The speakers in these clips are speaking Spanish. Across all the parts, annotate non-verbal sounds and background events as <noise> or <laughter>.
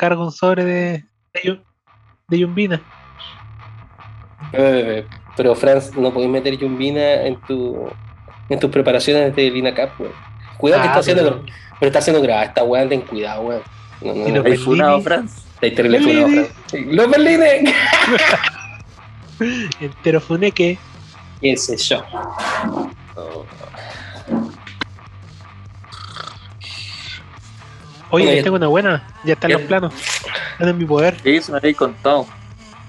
encargo un sobre de, de, de yumbina. Eh, Pero Franz, no podéis meter yumbina en tu en tus preparaciones de Lina Cap, weón. Cuidado que Ah, está haciendo, pero- pero está haciendo grabada esta weá, ten cuidado, weón. No, no, Y no, los ¿Hay funado. Franz? estáis terrible funado, Franz. ¡Los Berlines! <laughs> Entero funeque. ¿Qué sé yo? Oh, Oye, les tengo una buena. Ya están los planos. Están en mi poder. Sí, se me habéis contado.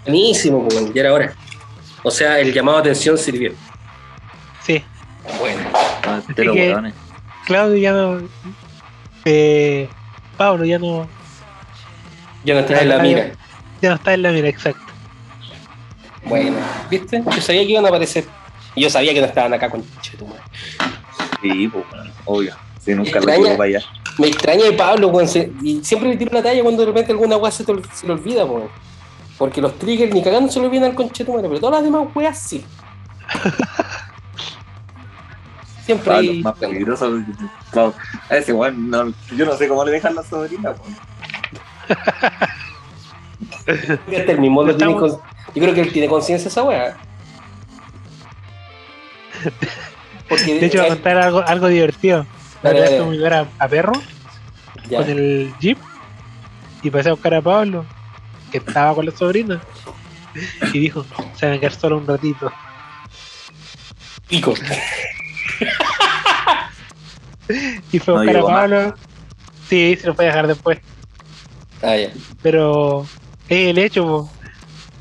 Buenísimo, pues, ya era hora. O sea, el llamado a atención sirvió. Sí. Bueno, Ah, que- weones. Claudio ya no. Eh, Pablo ya no. ya no estás en la mira. Ya no está en la mira, exacto. Bueno, ¿viste? Yo sabía que iban a aparecer. Y yo sabía que no estaban acá con Chetumare. Sí, pues, weón, obvio. Sí, nunca lo llevo para allá. Me extraña de Pablo, weón. se- Y siempre le tiro una talla cuando de repente alguna weá se, se le olvida, weón. Porque los triggers ni cagando se le olvidan al conchetumare, pero todas las demás weas sí. <laughs> Siempre Pablo, hay. más peligroso. A ese weón, no, yo no sé cómo le dejan la sobrina, weón. <laughs> Este el mismo lo tiene con- Yo creo que él tiene conciencia de esa wea. <laughs> Porque De hecho, voy a contar algo, algo divertido. Que a, a perro Ya. con el jeep y pasé a buscar a Pablo, que estaba con la sobrina. Y dijo: Se van a quedar solo un ratito. Pico. Y fue a No buscar a llegó más. Pablo. Sí, se lo fue a dejar después. Ah, ya. Pero es el hecho, po.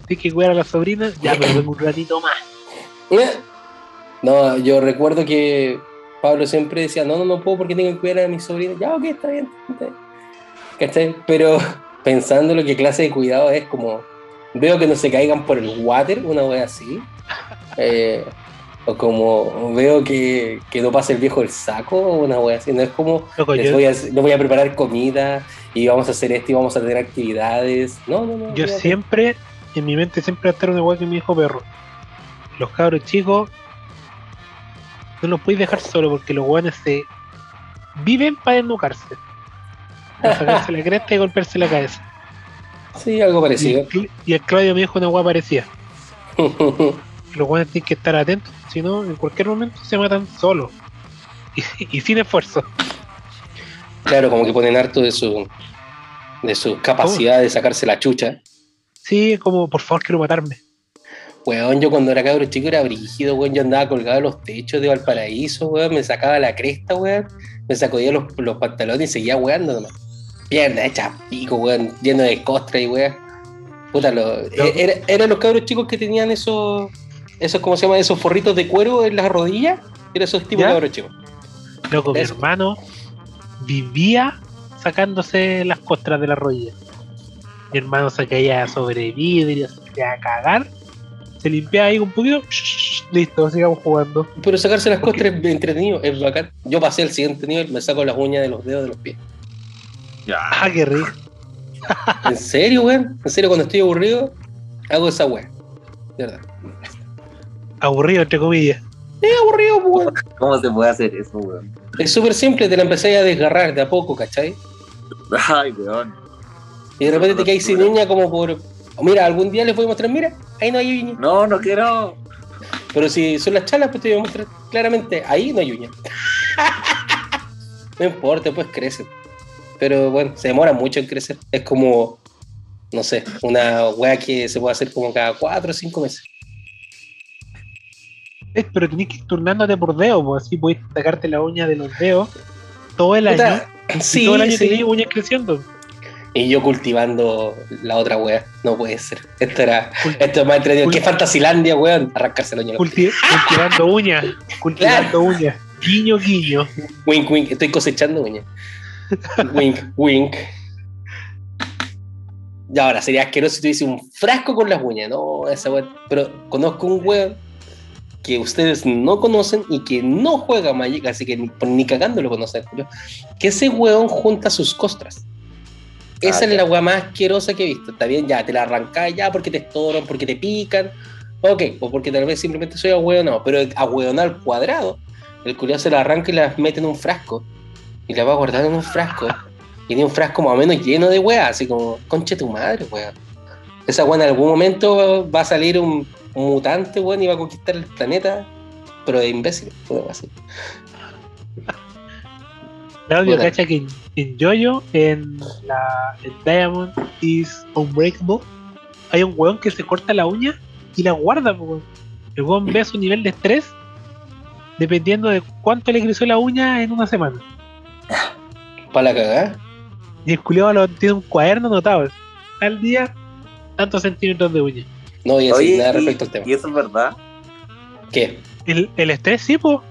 Tienes que cuidar a la sobrina. Ya, pero vengo un ratito más. Eh. No, yo recuerdo que Pablo siempre decía, no, no, no puedo porque tengo que cuidar a mis sobrinos. Ya, ok, está bien. Está bien. ¿Cachai? Pero <laughs> pensando lo que clase de cuidado es como, veo que no se caigan por el water, una wea así. Eh, o como veo que, que no pase el viejo el saco, una wea así. No es como, Loco, les voy a, les voy a preparar comida y vamos a hacer esto y vamos a tener actividades. No, no, no. yo siempre, en mi mente siempre va a estar una igual que mi hijo perro. Los cabros chicos no los podéis dejar solo porque los guanes se viven para desnucarse. Para sacarse la cresta y golpearse la cabeza. Sí, algo Y parecido. el, y el Claudio me dijo una guapa parecida. <laughs> Los guanes tienen que estar atentos, si no, en cualquier momento se matan solos. Y, y sin esfuerzo. Claro, como que ponen harto de su de su capacidad de sacarse la chucha. Sí, como por favor quiero matarme. Weón, yo cuando era cabro chico era brígido, weón. Yo andaba colgado en los techos de Valparaíso, weón. Me sacaba la cresta, weón. Me sacudía los, los pantalones y seguía weando nomás. Pierna hecha pico, weón. Lleno de costra y weón. Puta, lo, eh, era- eran los cabros chicos que tenían esos, esos, ¿cómo se llama? Esos forritos de cuero en las rodillas. Eran esos tipos de cabros chicos. Loco, mi hermano vivía sacándose las costras de la rodilla. Mi hermano se caía sobre vidrio, se quería cagar, se limpiaba ahí un poquito, listo, sigamos jugando. Pero sacarse las costras es entretenido, es bacán. Yo pasé al siguiente nivel, me saco las uñas de los dedos de los pies. Ya. Ah, qué rico. ¿En serio, weón? ¿En serio cuando estoy aburrido? Hago esa weá. De verdad. Aburrido, entre comillas. Es aburrido, pues, weón. ¿Cómo se puede hacer eso, weón? Es súper simple, te la empecé a desgarrar de a poco, ¿cachai? Ay, weón. Y de repente te caes sin uña como por. Mira, algún día les voy a mostrar, mira, ahí no hay uña. No, no quiero. Pero si son las chalas, pues te voy a mostrar claramente, ahí no hay uña. no importa, pues crecen. Pero bueno, se demora mucho en crecer. Es como, no sé, una weá que se puede hacer como cada cuatro o cinco meses. Eh, Pero tenés que ir turnándote por dedo, pues así podés sacarte la uña de los dedos todo el año. Y sí, todo el año sí. tenés uñas creciendo. Y yo cultivando la otra wea. No puede ser. Esto era. Esto es más entretenido. ¿Qué fantasilandia, weón? Arrancarse uña. culti- cultivando uñas. Cultivando uñas. Guiño, guiño. Wink, wink. Estoy cosechando uña. wink, wink. Y ahora sería asqueroso si tuviese un frasco con las uñas. No, esa wea. Pero conozco un weón que ustedes no conocen y que no juega Magic, así que ni, ni cagando lo conocen. Que ese weón junta sus costras. Esa Ah, es ya. la weá más asquerosa que he visto. Está bien, ya te la arrancás ya porque te estorban, porque te pican. Ok, o porque tal vez simplemente soy ahueonado. Pero ahueonado al cuadrado. El culiao se la arranca y la mete en un frasco. Y la va guardando en un frasco. Y tenía un frasco más o menos lleno de weá, así como, conche tu madre, weá. Esa weá en algún momento va a salir un, un mutante, weón, y va a conquistar el planeta, pero de imbécil, así. Claudio, Puta. cacha que en, en Jojo, en la en Diamond is Unbreakable, hay un weón que se corta la uña y la guarda, po, weón. El weón ve su nivel de estrés dependiendo de cuánto le creció la uña en una semana. Para la cagada. Y el culiado lo tiene un cuaderno anotado. Al día, tantos centímetros de uña. No voy a decir Oye, nada y, respecto al tema. y eso es verdad. ¿Qué? El, el estrés, sí, po.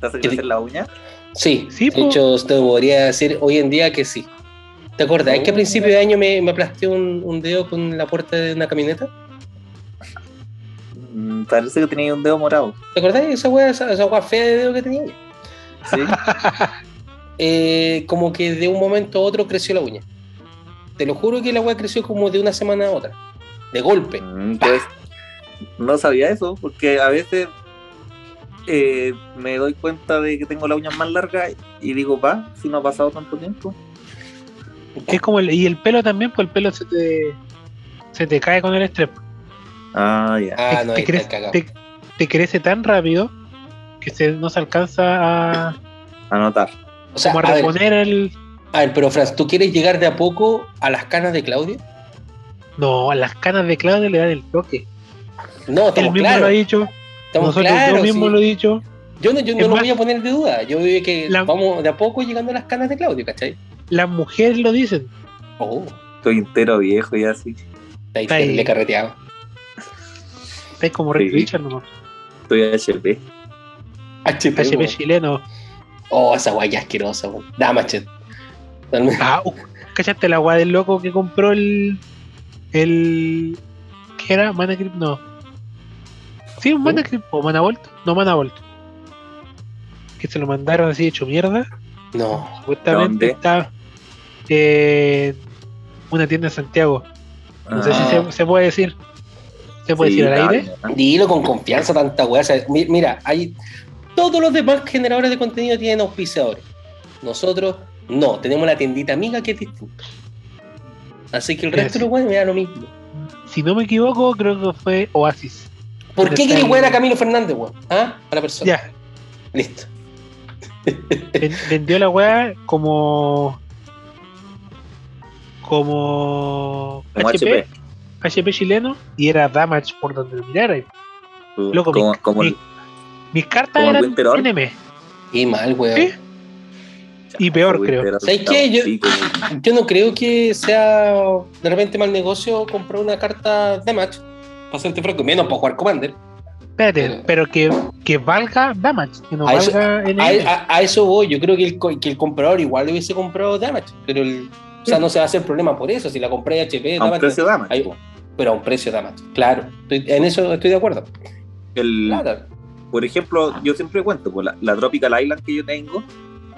¿Te hace ¿Qué crecer la uña? Sí, Sí, de po. hecho, usted podría decir hoy en día que sí. ¿Te acordás? Es que a Oh. principio de año me, me aplasté un, un dedo con la puerta de una camioneta. Mm, parece que tenía un dedo morado. ¿Te acordás de esa weá, esa, esa fea de dedo que tenía? Sí. <laughs> Eh, como que de un momento a otro creció la uña. Te lo juro que la weá creció como de una semana a otra. De golpe. Mm, pues no sabía eso, porque a veces eh, me doy cuenta de que tengo la uña más larga y digo, va, si no ha pasado tanto tiempo. Es como el, y el pelo también, pues el pelo se te, se te cae con el estrés. Ah, ya. Ah, te, no, crece, cagado. te- te crece tan rápido que se, no se alcanza a, Anotar. O sea, como a a ver, reponer el. a ver, pero Franz, ¿tú quieres llegar de a poco a las canas de Claudio? No, a las canas de Claudio le dan el toque. No, Él estamos mismo lo ha dicho, Estamos nosotros claros. yo mismo sí. lo he dicho. Yo no, yo no lo más- voy a poner de duda. Yo veo que La- vamos de a poco llegando a las canas de Claudio, ¿cachai? Las mujeres lo dicen. Oh, Estoy entero viejo y así. está ahí, Está ahí. le carreteado. Es como Rick Sí. Richard nomás. Estoy HP. HP, HP chileno. Oh, esa guaya asquerosa, weón. Damachet. Ah, uh, ¿cachaste la agua del loco que compró el. el. ¿Qué era? Manacrip, no. Sí, un ¿No? Manacrip o Manavolt. No, Manavolt. Que se lo mandaron así hecho mierda. No. Supuestamente ¿Dónde? está en una tienda en Santiago. No sé si Ah, se, se puede decir. ¿Se puede sí, decir al aire? Dilo con confianza, tanta weá. O sea, mi- mira, hay. Todos los demás generadores de contenido tienen auspiciadores. Nosotros no, tenemos la tiendita amiga que es distinta. Así que el resto de los weones me da lo mismo. Si no me equivoco, creo que fue Oasis. ¿Por ¿Dónde qué el- wear a Camilo Fernández, weón? ¿Ah? A la persona. Ya, Listo. ven- vendió la weá como. como. Como HP, HP. HP chileno y era Damage por donde lo mirara. Loco, como, mi- como mi- el- Mis cartas ¿Como el eran? NM. Y mal, weón. ¿Qué? Y peor, creo. ¿Sabes qué? Yo- no creo que sea de repente mal negocio comprar una carta de match. Para hacerte franco, menos para jugar Commander. Espérate, Pero- pero que, que valga Damage, que no A eso- valga NM. A, a- a eso voy, yo creo que el, que el comprador igual le hubiese comprado Damage, pero el, o sea, no se va a hacer problema por eso, si la compré HP, A un Damage, precio dama. ahí- pero a un precio Damage, claro, estoy- en eso estoy de acuerdo. El, Claro. por ejemplo, yo siempre cuento, pues, la, la Tropical Island que yo tengo,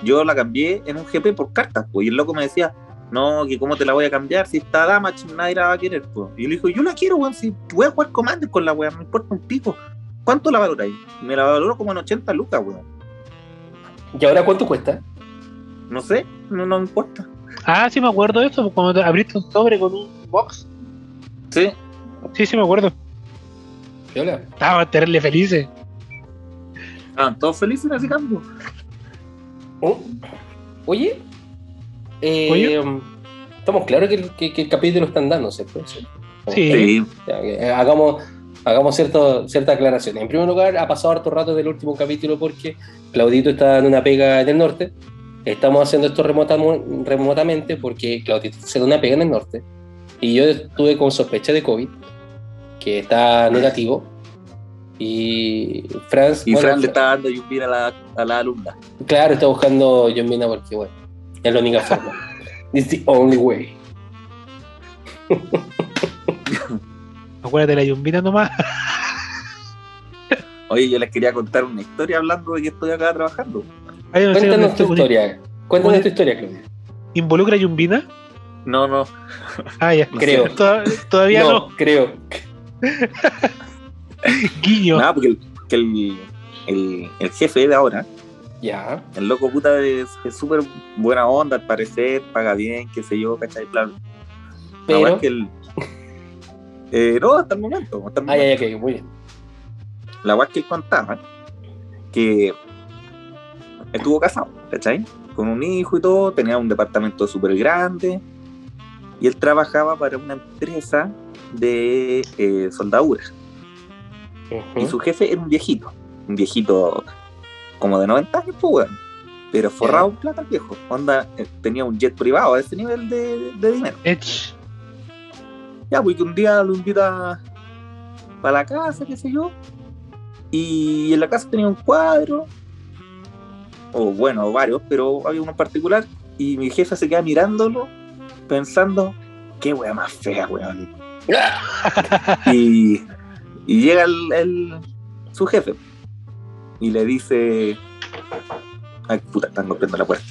yo la cambié en un GP por cartas, pues, y el loco me decía, no, que cómo te la voy a cambiar, si está Damage nadie la va a querer, pues. Y yo le dijo, yo la quiero, weón, si voy a jugar Commander con la weón, me importa un pico. ¿Cuánto la valoráis? Y me la valoró como en 80 lucas, weón. ¿Y ahora cuánto cuesta? No sé, no, no me importa. Ah, sí me acuerdo de eso, cuando te abriste un sobre con un box. Sí, Sí, sí me acuerdo. Viola. Estaban terrible felices. estaban todos felices en ese cambio. Oh. Oye, eh, estamos claros que, el- que- que el capítulo está andando, ¿cierto? Sí. Sí. Eh, hagamos hagamos cierto, ciertas aclaraciones. En primer lugar, ha pasado harto rato del último capítulo porque Claudito está en una pega en el norte. Estamos haciendo esto remotamo- remotamente porque Claudito está haciendo una pega en el norte. Y yo estuve con sospecha de COVID, que está negativo. Y Franz, y bueno, Fran le está dando yumbir a la, a la alumna. claro, está buscando John Mina porque, bueno, es la única forma. <laughs> It's the only way. Acuérdate de la yumbina nomás. Oye, yo les quería contar una historia hablando de que estoy acá trabajando. Cuéntanos tu historia. Cuéntanos tu historia, Claudio. ¿Involucra yumbina? No, no, Ah, ya. No Creo. Toda- Todavía no. creo. <laughs> Guiño. nada, porque el, que el, el, el jefe de ahora Ya. El loco puta es súper buena onda, al parecer, paga bien, qué sé yo, ¿cachai? Plan. La Pero. es que el. Eh, no, hasta el momento. Hasta el Ah, momento. ok, muy bien. La weá es que él contaba que estuvo casado, ¿cachai? Con un hijo y todo, tenía un departamento súper grande y él trabajaba para una empresa de eh, soldadura. Y su jefe era un viejito, un viejito como de 90 años, pues, weón. Pero forrado en plata el viejo. Onda, eh, tenía un jet privado a ese nivel de, de dinero. Ya, pues que un día lo invita para la casa, qué sé yo. Y en la casa tenía un cuadro, o bueno, varios, pero había uno en particular. Y mi jefe se queda mirándolo, pensando, qué wea más fea, weón. <laughs> y, y llega el, el- su jefe y le dice, ay puta, están golpeando la puerta.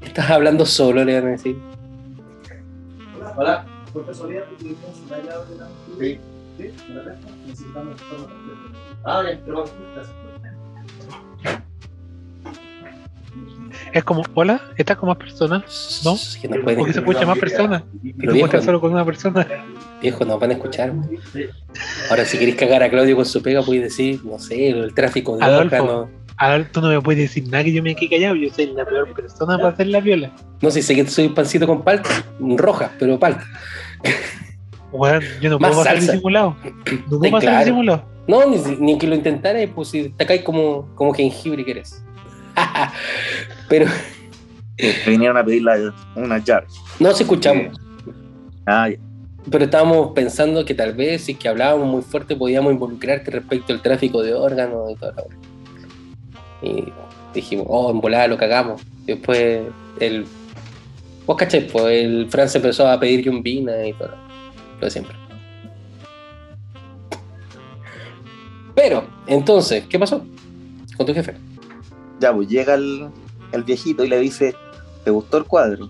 Estás hablando solo, le van a decir. Hola, por casualidad, ¿tú tienes la llave de la Sí. ¿Sí? ¿Me la prestas? Necesitamos. Ah, bien, pero gracias. Es como, hola, ¿estás con más personas? ¿No? Que no pueden, Porque se escucha más personas. Y tú estás solo con una persona. viejo, nos van a escuchar. Ahora, si queréis cagar a Claudio con su pega, podéis decir, no sé, el tráfico de Adolfo. órganos. Ahora tú no me puedes decir nada que yo me quede callado. Yo soy la peor persona para hacer la viola. No sé, sé que soy pancito con palta, roja, pero palta. Weón, yo no Más puedo pasar disimulado. <clears throat> No puedo pasar claro. disimulado. No, ni, ni que lo intentara, pues si te caes como, como jengibre que eres. <laughs> pero Me <laughs> vinieron a pedir la- una llave. no se escuchamos. Ah, ya. Pero estábamos pensando que tal vez si es que hablábamos muy fuerte podíamos involucrarte respecto al tráfico de órganos y toda la hora. Y dijimos, oh, en volada lo cagamos. Después el. Vos caché, pues el Fran se empezó a pedir yumbina y todo. Lo de siempre. Pero, entonces, ¿qué pasó con tu jefe? Ya, pues llega el, el viejito y le dice, ¿te gustó el cuadro?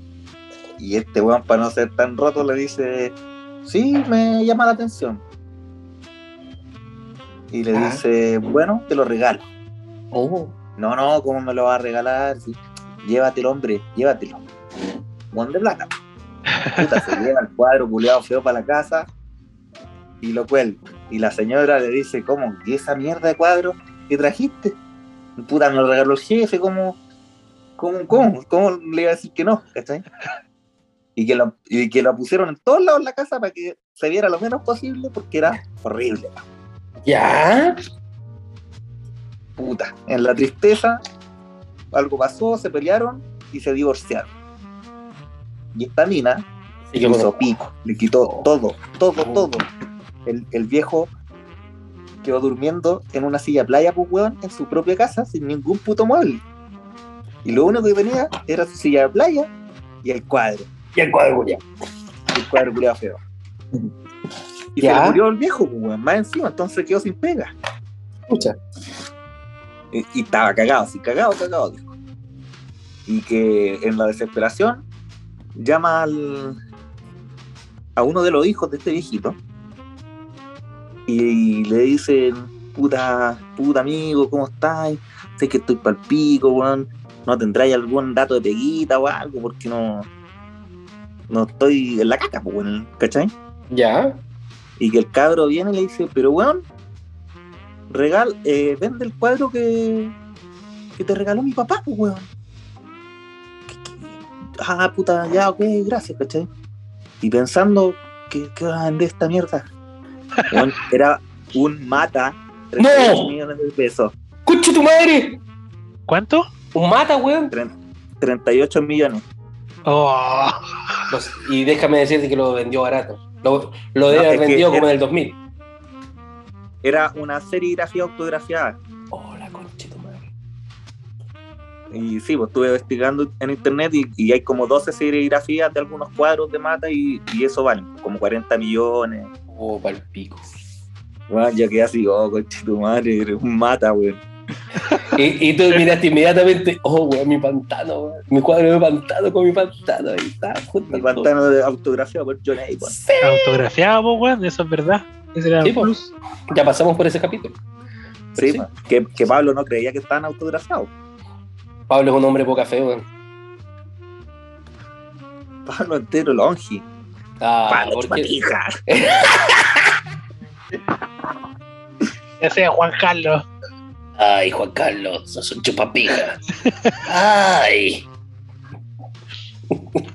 Y este weón, para no ser tan roto, le dice, sí, me llama la atención. Y le Ah. dice, bueno, te lo regalo. Oh, No, no, ¿cómo me lo va a regalar? Sí, Llévatelo, hombre, llévatelo. Juan de plata. Puta, se lleva el cuadro culeado feo para la casa y lo cuelga. Y la señora le dice, ¿cómo? ¿Y esa mierda de cuadro que trajiste? Puta, me lo regaló el jefe, ¿cómo? ¿Cómo, cómo? ¿Cómo le iba a decir que no? ¿Cachai? <laughs> Y que, lo, y que lo pusieron en todos lados en la casa para que se viera lo menos posible porque era horrible. ¿Ya? puta, en la tristeza, algo pasó, se pelearon y se divorciaron. Y esta mina Sí, le hizo pico, le quitó todo, todo, todo. El, el viejo quedó durmiendo en una silla playa, pues weón, en su propia casa, sin ningún puto mueble. Y lo único que tenía era su silla de playa y el cuadro. Y el cuadro, ya. Y el cuadro culiado feo. <laughs> Y Ya. se le murió el viejo, pues weón, más encima, entonces quedó sin pega. Escucha. Y, y estaba cagado, así cagado, cagado, dijo. Y que en la desesperación llama al, a uno de los hijos de este viejito y, le dicen, puta, puta amigo, ¿cómo estás? Sé que estoy pal pico, weón. ¿No tendráis algún dato de peguita o algo? Porque no, no estoy en la caca, pues, weón, ¿cachai? Ya. Y que el cabro viene y le dice, pero weón, regal, eh, vende el cuadro que, que te regaló mi papá, pues weón. Que- que- Ah, puta, ya, ok, gracias, ¿cachai? Y pensando, ¿qué, qué va a vender esta mierda? <laughs> Weón, era un mata, 38 ¡No! millones de pesos, ¡Escucha tu madre! ¿Cuánto? Un mata, weón. 38 millones. Oh, y déjame decirte que lo vendió barato. Lo, lo debe No, haber vendido como era- en el 2000. Era una serigrafía autografiada. Oh, la concha de tu madre. Y sí, pues estuve investigando en internet y, y hay como 12 serigrafías de algunos cuadros de mata y, y eso vale como 40 millones. Oh, pal pico. Bueno, yo quedé así, oh, conche tu madre, eres un mata, weón. Y, y tú miraste inmediatamente, oh, weón, mi pantano, weón. Mi cuadro de pantano con mi pantano. Ahí está, junto Mi pantano de autografía por John Avon. Sí. autografiado, weón, eso es verdad. Ese era Sí. Ya pasamos por ese capítulo. Sí, sí. po, que, que Pablo no creía que estaban autografiados. Pablo es un hombre poca fe, weón. Pablo entero longi. Ah, Pablo ¿por qué? chupapija. Ya <laughs> sea Juan Carlos. Ay, Juan Carlos, sos un chupapija. Ay.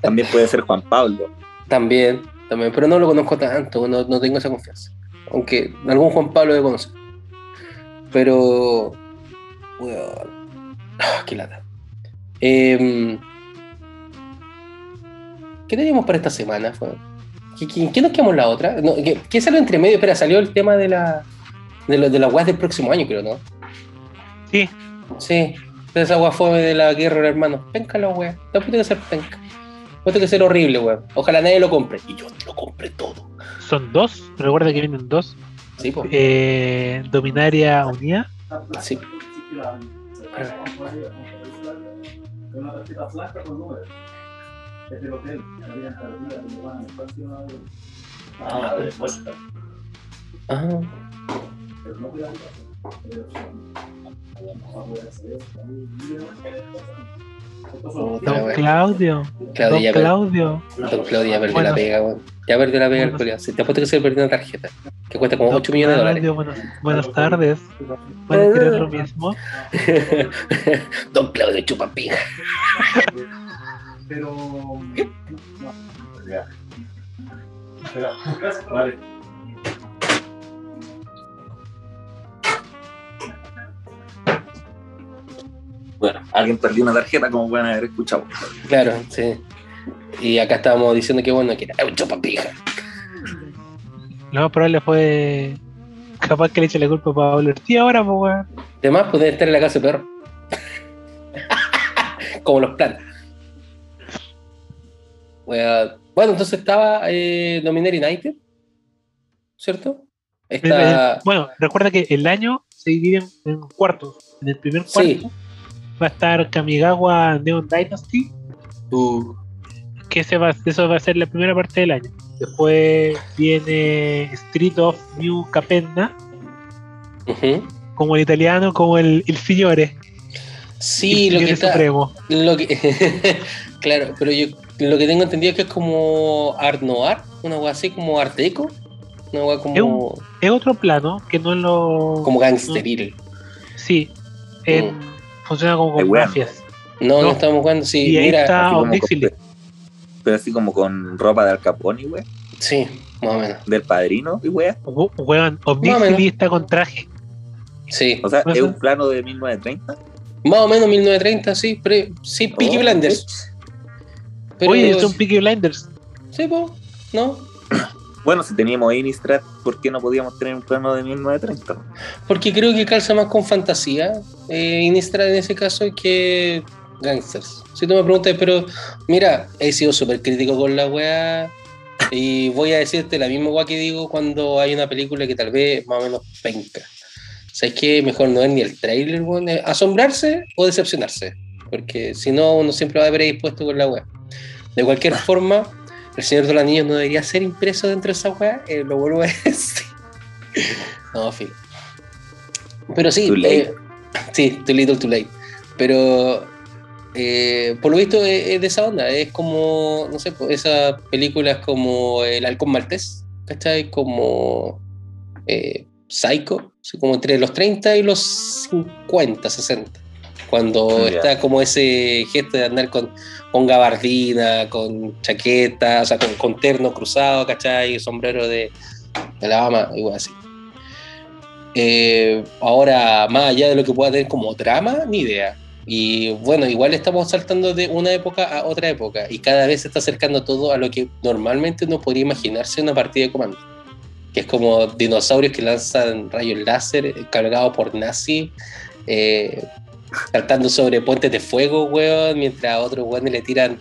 También puede ser Juan Pablo. También, también, pero no lo conozco tanto, no, no tengo esa confianza. Aunque algún Juan Pablo de conocer. Pero. weón. Ah, qué lata. Em, ¿Qué teníamos para esta semana? ¿Qué, qué, qué nos quedamos la otra? No, ¿qué, qué salió entre medio? Espera, salió el tema de la. de, lo- de la weas del próximo año, creo, ¿no? Sí, Sí, esa wea fome de la guerra de hermanos. Penca la wea. No tiene que ser penca. No tiene que ser horrible, weón. Ojalá nadie lo compre. Y yo lo compré todo. son dos. Recuerda que vienen dos. Sí, pues. Eh, Dominaria Unida. Sí. Ah, Pero. Pero Don. Claudio. Claudio Don Claudio. Don Claudio ya perdió Bueno. la pega, weón. Ya perdió la pega el. Sí, Te apuesto que se perdió una tarjeta. Que cuesta como Don 8 millones de dólares. Claudio, buenas, buenas tardes. ¿Van a querer lo mismo? <laughs> Don Claudio chupapija. Pero. No. Ya. Espera. <laughs> Vale. Bueno, alguien perdió una tarjeta como pueden haber escuchado. Claro, sí. Y acá estábamos diciendo que bueno, que era un chupapija. Lo más probable fue. Capaz que le eche la culpa a Pablo Ortiz ahora, pues, weón. Además, poder estar en la casa de perro. <laughs> Como los planes. Bueno, entonces estaba eh, Dominator United, ¿cierto? Está. Bueno, recuerda que el año se divide en, en cuartos. En el primer cuarto Sí. Va a estar Kamigawa Neon Dynasty, Uh, que ese va, eso va a ser la primera parte del año. Después viene Street of New Capenna, como el italiano, como el, el Signore. Sí, el lo que está. Supremo. Lo que, <laughs> claro, pero yo lo que tengo entendido es que es como Art Noir, una wea así como Art Deco, una Es como, Es otro plano que no es lo. como gangsteril. Sí, en- funciona como con weón. mafias. No, no, No. estamos jugando, sí, Y ahí mira, está Así con- pero así como con ropa de Al Capone, güey. sí, más o menos. Del padrino, y güey. We- Weón, Más o menos. Omnixili está con traje. Sí, O sea, es un plano de 1930. más o menos 1930, sí, pero, sí, Peaky Oh, Blinders. Pero, Oye, son Peaky Blinders. Sí, po, ¿no? Bueno, si teníamos Innistrad, ¿por qué no podíamos tener un plano de 1930? Porque creo que calza más con fantasía, eh, Innistrad en ese caso, que Gangsters. Si tú me preguntas, pero mira, he sido súper crítico con la weá y voy a decirte la misma weá que digo cuando hay una película que tal vez más o menos penca. ¿Sabes qué? Mejor no ver ni el trailer, weón. eh, Asombrarse o decepcionarse. Porque si no, uno siempre va a predispuesto con la weá. De cualquier forma, el Señor de los Anillos no debería ser impreso dentro de esa weá. eh, lo vuelvo a <laughs> decir. No, fin. Pero sí, Too late. eh, sí, too little, too late. Pero eh, por lo visto es, es de esa onda. Es como, no sé, pues, esas películas como El Halcón Maltés, ¿cachai? Como Psycho, como entre los 30 y los 50, 60. Cuando está como ese gesto de andar con, con gabardina, con chaqueta, o sea, con, con terno cruzado, ¿cachai? Sombrero de, de Alabama, igual así. Eh, ahora, más allá de lo que pueda tener como trama, ni idea. Y bueno, igual estamos saltando de una época a otra época y cada vez se está acercando todo a lo que normalmente uno podría imaginarse en una partida de comando. Que es como dinosaurios que lanzan rayos láser eh, cargados por nazi, eh, saltando sobre puentes de fuego, weón, mientras a otros weones le tiran,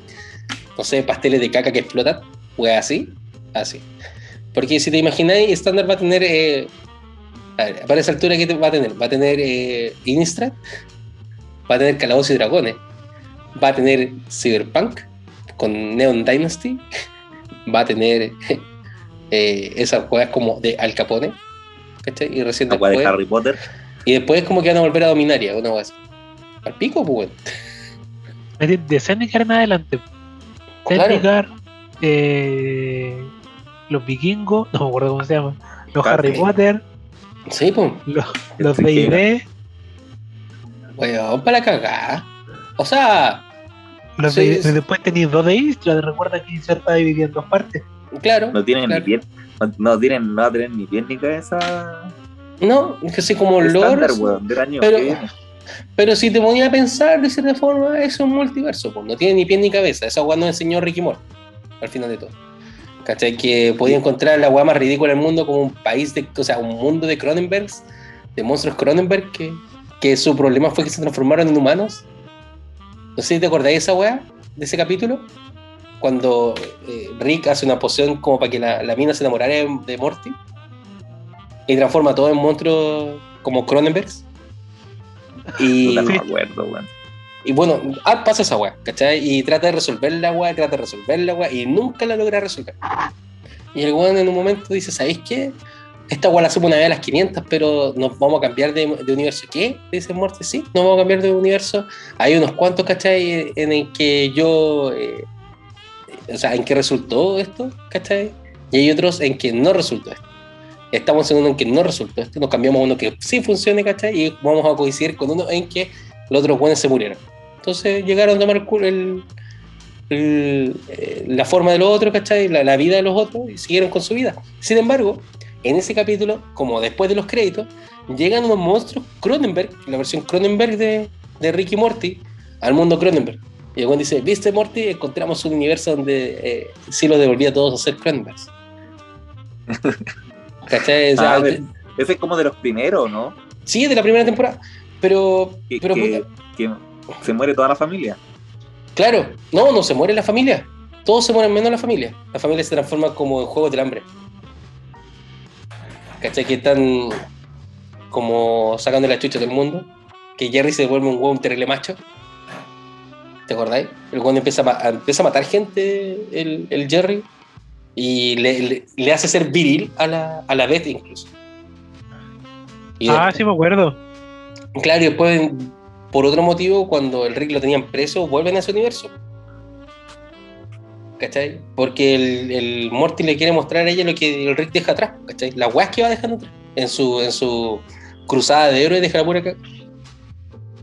no sé, pasteles de caca que explotan, weón, así, así. Porque si te imagináis, estándar va a tener eh, a ver, para esa altura, ¿qué te- va a tener? Va a tener eh, Innistrad, va a tener Calabozos y Dragones, va a tener Cyberpunk con Neon Dynasty, va a tener <laughs> eh, esas juegas como de Al Capone, ¿cachai? Y recién Agua de después, Harry Potter. Y después como que van a volver a dominar ya, una así. Al pico, pues, weón. De, de Zendikar en adelante. Claro. Eh, los vikingos, <laughs> no me acuerdo cómo se llama. Los Claro. Harry Potter, Sí, pues. los, los D&D, Weón, para la cagada. O sea, los Sí, de- sí. después tenéis dos de Istra, recuerda que Istra está dividido en dos partes. claro. No tienen claro. ni piel. No, no tienen, no va a tener ni piel ni cabeza. No, es que sí, como estándar, lore. weón, del año pero- que viene. Pero si te ponías a pensar de cierta forma, eso es un multiverso, pues no tiene ni pie ni cabeza. Esa weá nos enseñó Ricky Moore, al final de todo. ¿Cachai? Que podía encontrar la weá más ridícula del mundo como un país de, o sea, un mundo de Cronenbergs, de monstruos Cronenberg, que, que su problema fue que se transformaron en humanos. No sé si te acordáis de esa weá, de ese capítulo, cuando eh, Rick hace una poción como para que la, la mina se enamorara de, de Morty y transforma todo en monstruos como Cronenbergs. Y, Puta, no Sí. me acuerdo, weón. y bueno, ah, pasa esa weá, ¿cachai? Y trata de resolver la weá, trata de resolver la weá, y nunca la logra resolver. Y el weón en un momento dice, ¿sabéis qué? Esta weá la hacemos una vez a las 500, pero nos vamos a cambiar de, de universo. ¿Qué? Dice Muerte, sí, nos vamos a cambiar de universo. Hay unos cuantos, ¿cachai? En el que yo, eh, o sea, en que resultó esto, ¿cachai? Y hay otros en que no resultó esto. Estamos en uno en que no resultó esto, nos cambiamos a uno que sí funcione, ¿cachai? Y vamos a coincidir con uno en que los otros buenos se murieron. Entonces llegaron a tomar el, el- eh, la forma de los otros, ¿cachai? La, vida de los otros y siguieron con su vida. Sin embargo, en ese capítulo, como después de los créditos, llegan unos monstruos Cronenberg, la versión Cronenberg de, de Ricky Morty, al mundo Cronenberg. Y el dice, ¿viste Morty? Encontramos un universo donde eh, sí los devolvía a todos a ser Cronenbergs. <laughs> ¿Cachai? O sea, Ah, ver, ese es como de los primeros, ¿no? sí, es de la primera temporada. Pero, Que, pero que- puta, que se muere toda la familia. Claro, no, no se muere la familia. Todos se mueren menos la familia. La familia se transforma como en juegos del hambre. ¿Cachai? Que están como sacando la chucha del mundo. Que Jerry se vuelve un huevo terrible macho. ¿Te acordáis? El huevo empieza a, empieza a matar gente, el, el Jerry. Y le, le- le hace ser viril a la, a la Beth incluso. Y Ah, después- sí me acuerdo. Claro, y después, por otro motivo, cuando el Rick lo tenían preso, vuelven a ese universo. ¿Cachai? Porque el, el Morty le quiere mostrar a ella lo que el Rick deja atrás, ¿cachai? Las weas que va dejando atrás. En su, en su cruzada de héroes deja la pura caga.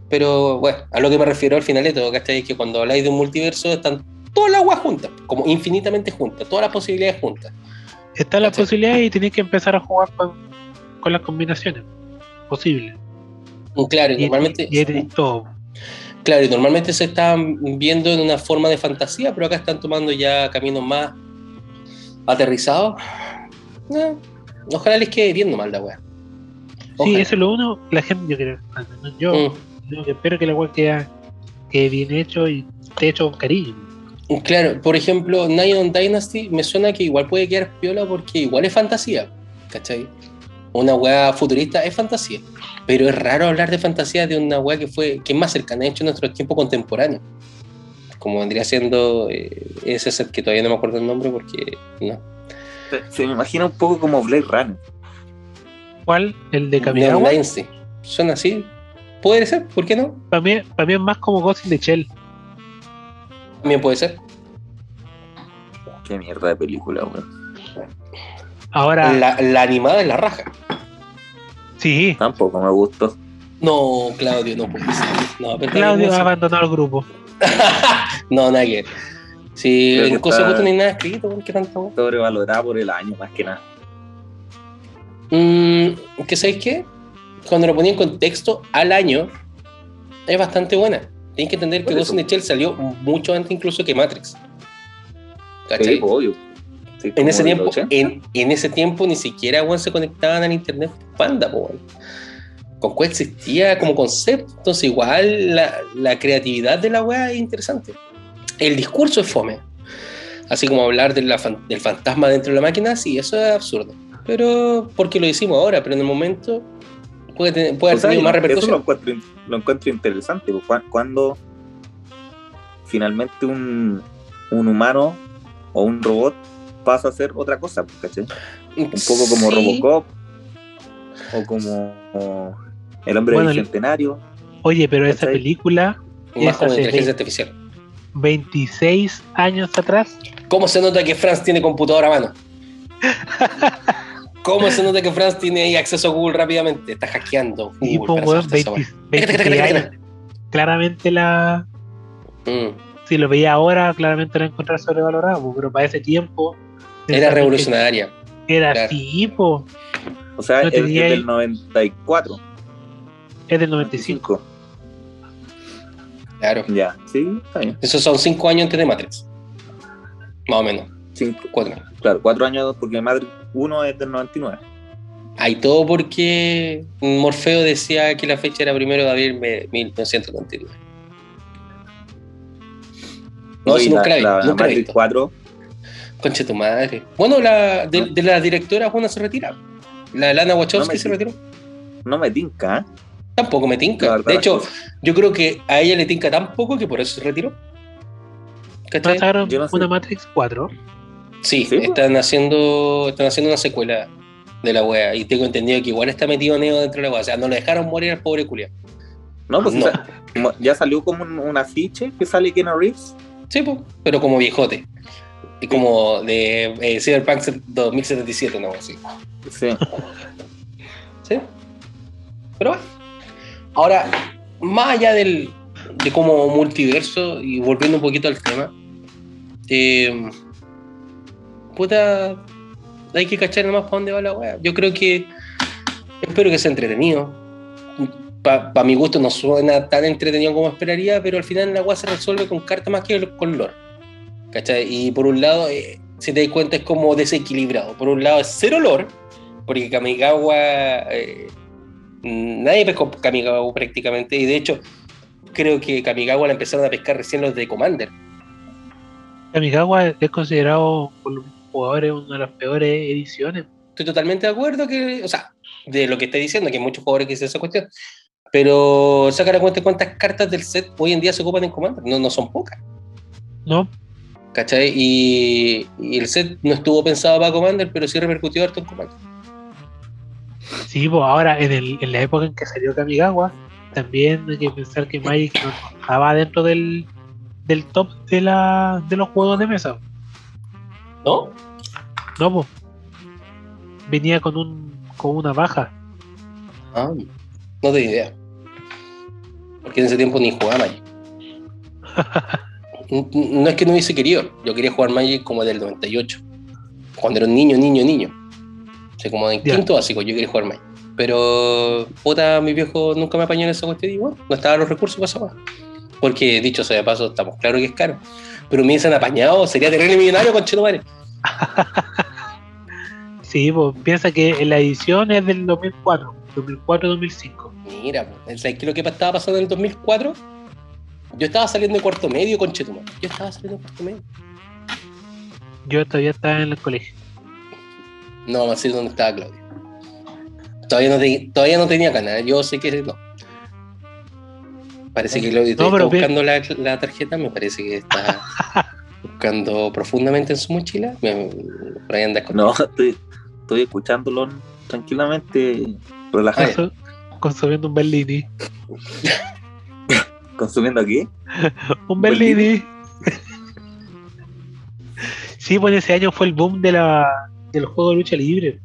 Pero bueno, a lo que me refiero al final de todo, ¿cachai? Es que cuando habláis de un multiverso están todas las weas juntas, como infinitamente juntas, todas las posibilidades juntas. Está la ¿Cachai? posibilidad y tenéis que empezar a jugar con, con las combinaciones posibles. Y Claro, y Y, normalmente. y todo. Claro, y normalmente se están viendo en una forma de fantasía, pero acá están tomando ya caminos más aterrizados. Eh, ojalá les quede viendo mal la wea. Sí, eso es lo uno. La gente, yo creo, yo, Mm. yo espero que la web quede, quede bien hecho y esté hecho con cariño. Claro, por ejemplo, Nine Dynasty me suena que igual puede quedar piola porque igual es fantasía, ¿cachai? Una weá futurista es fantasía, pero es raro hablar de fantasía de una weá que fue que es más cercana, de hecho, a nuestro tiempo contemporáneo. Como vendría siendo eh, ese set que todavía no me acuerdo el nombre porque no. Se, se me imagina un poco como Blade Runner. ¿Cuál? El de Kamigawa. Dynasty. Suena así. Puede ser, ¿por qué no? Para mí, para mí es más como Ghost in the Shell. También puede ser. Qué mierda de película, weón. Ahora, La, la animada es la raja. sí, Tampoco me gustó. No, Claudio, no puede ser. No, pero Claudio ha abandonado el grupo. <laughs> no, nada que ver. Si en está- no hay nada escrito, ¿por qué tanta weá? Sobrevalorada por el año, más que nada. Mm, que sabéis qué? Cuando lo ponía en contexto al año, es bastante buena. Tienes que entender que Ghost in the Shell salió mucho antes incluso que Matrix. ¿Cachai? Sí, obvio. Sí, en ese tiempo, 80. en, en ese tiempo ni siquiera weón, se conectaban al internet panda, weón. Con cuál existía como concepto. Entonces, igual la, la creatividad de la weá es interesante. El discurso es fome. Así como hablar de la fan- del fantasma dentro de la máquina, sí, eso es absurdo. Pero porque lo hicimos ahora, pero en el momento puede, tener- puede haber tenido más eso lo repercusión. encuentro, in- lo encuentro interesante. pues, cua- Cuando finalmente un, un humano o un robot pasa a ser otra cosa, pues, ¿cachai? Un poco como Sí, Robocop o como El hombre Bueno, bicentenario. Oye, pero esa ¿Cachai? película, Más Esa con se inteligencia ve. artificial. 26 años atrás, ¿Cómo se nota que Franz tiene computadora a mano? <laughs> ¿Cómo se nota que Franz tiene ahí acceso a Google rápidamente? Está hackeando Google pues, para weón, saber esa 20 weá. 26 años. Claramente la. Mm. Si lo veía ahora, claramente lo encontrar sobrevalorado, pero para ese tiempo. Era revolucionaria. Era claro. así, po. O sea, No es, es del 94. Es del 95. 95. Claro. Ya, sí, está bien. Esos son cinco años antes de Matrix. Más o menos. Cinco, Cuatro. claro, cuatro años porque Madrid 1 es del 99. Hay todo porque Morfeo decía que la fecha era primero de abril de 1999. No, Y eso nunca la vi, la, nunca la he Matrix visto. 4, Concha tu madre. Bueno, la, de, de las directoras una se retira. La Lana Wachowski No me- se retiró. no me tinca, ¿eh? Tampoco me tinca. De hecho, yo creo que a ella le tinca tan poco que por eso se retiró. ¿No ¿Cachai? no sé. una Matrix 4? Sí, ¿Sí? están haciendo están haciendo una secuela de la wea. Y tengo entendido que igual está metido Neo dentro de la wea. O sea, no lo dejaron morir al pobre culiao. No, pues No. ya salió como un, un afiche que sale Keanu Reeves. Sí, po, pero como viejote. Y como de eh, Cyberpunk 2077, no, así. Sí. ¿Sí? Pero bueno. Ahora, más allá del, de como multiverso, y volviendo un poquito al tema, eh, puta, hay que cachar nomás para dónde va la wea. Yo creo que, espero que sea entretenido. Para mi gusto no suena tan entretenido como esperaría, pero al final la wea se resuelve con cartas más que con lore. ¿Cachai? Y por un lado, eh, si te das cuenta, es como desequilibrado. Por un lado es cero lore, porque Kamigawa, eh, nadie pescó Kamigawa prácticamente, y de hecho, creo que Kamigawa la empezaron a pescar recién los de Commander. Kamigawa es considerado por jugadores una de las peores ediciones. Estoy totalmente de acuerdo que, o sea, de lo que está diciendo, que hay muchos jugadores que dicen esa cuestión, pero sacar a cuenta cuántas cartas del set hoy en día se ocupan en Commander, no, no son pocas. ¿No? ¿Cachai? Y, y el set no estuvo pensado para Commander, pero sí repercutió harto en Commander. Sí, pues ahora en, el, en la época en que salió Kamigawa, también hay que pensar que Magic no estaba dentro del, del top de, la, de los juegos de mesa. ¿No? No, pues. Venía con un con una baja. Ah, no tengo idea. Porque en ese tiempo ni jugaba Magic. <laughs> No es que no hubiese querido, yo quería jugar Magic como del 98. Cuando era un niño, niño, niño. O sea, como en Ya. quinto básico, yo quería jugar Magic. Pero, puta, mi viejo nunca me apañó en esa cuestión y bueno, no estaban los recursos para esa. Porque, dicho sea de paso, estamos claro que es caro. Pero me hubiesen apañado, sería terrible millonario con madre. <laughs> Sí, pues piensa que la edición es del 2004, 2004-2005. Mira, pues, ¿sabes qué lo que estaba pasando en el 2004? Yo estaba saliendo de cuarto medio con Chetumal. Yo estaba saliendo de cuarto medio. Yo todavía estaba en el colegio. No a decir dónde estaba Claudio. Todavía no, te- todavía no tenía canal. Yo sé que no. Parece que Claudio No, está buscando la, la tarjeta. Me parece que está <laughs> buscando profundamente en su mochila. Me, por ahí anda con- No, estoy, estoy escuchándolo tranquilamente, relajado. Consu- Consumiendo un Bellini. <laughs> ¿Consumiendo aquí? <laughs> Un Bellini. Bellini. sí, pues ese año fue el boom de la, del juego de lucha libre.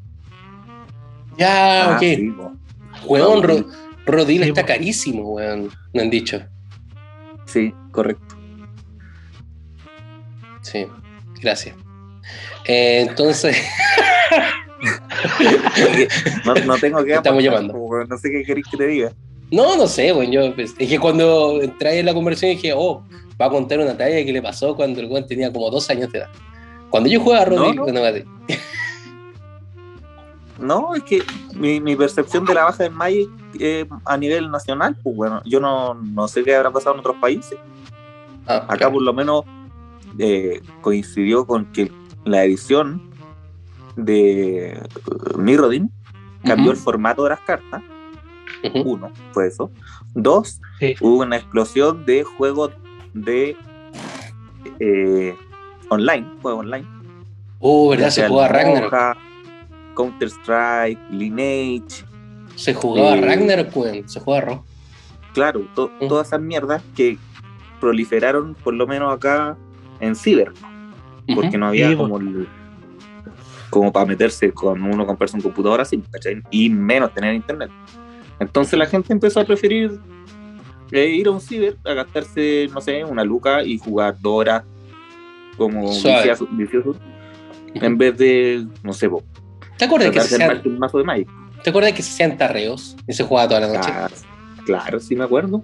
Ya, ok. sí, po. Rodil Sí, está po. carísimo, weón. Me han dicho. sí, correcto. Sí, gracias. Eh, entonces, <laughs> No, no tengo que Estamos llamando. po, No sé qué queréis que te diga. no, no sé, weón. Yo pues, es que cuando entré en la conversación dije, oh, va a contar una talla que le pasó cuando el weón tenía como dos años de edad. Cuando yo jugaba a Rodil, No, no. bueno. No, es que mi, mi percepción de la baja del Magic eh, a nivel nacional, pues bueno, yo no, no sé qué habrá pasado en otros países. Ah, Acá claro. por lo menos eh, coincidió con que la edición de uh, Mirrodin cambió el formato de las cartas. Uno, fue eso. Dos, Sí. hubo una explosión de juegos de eh, online, juegos online. Uh, ¿verdad? Se jugaba Ragnarok. Moja, Counter Strike, Lineage, Se jugaba Eh, Ragnarok, weón. Se jugaba Ro. Claro, to- Mm. todas esas mierdas que proliferaron, por lo menos acá en Ciber, porque no había Sí, como el- como para meterse con uno, comprarse un computador así, ¿cachai? Y menos tener internet. Entonces la gente empezó a preferir eh, ir a un ciber a gastarse, no sé, una luca y jugar dos horas como vicioso, vicioso, en vez de, no sé, po, ¿Te acuerdas que tratar se de mazo de Magic. ¿Te acuerdas que se hacían tarreos y se jugaba toda la noche? Claro, claro, sí me acuerdo.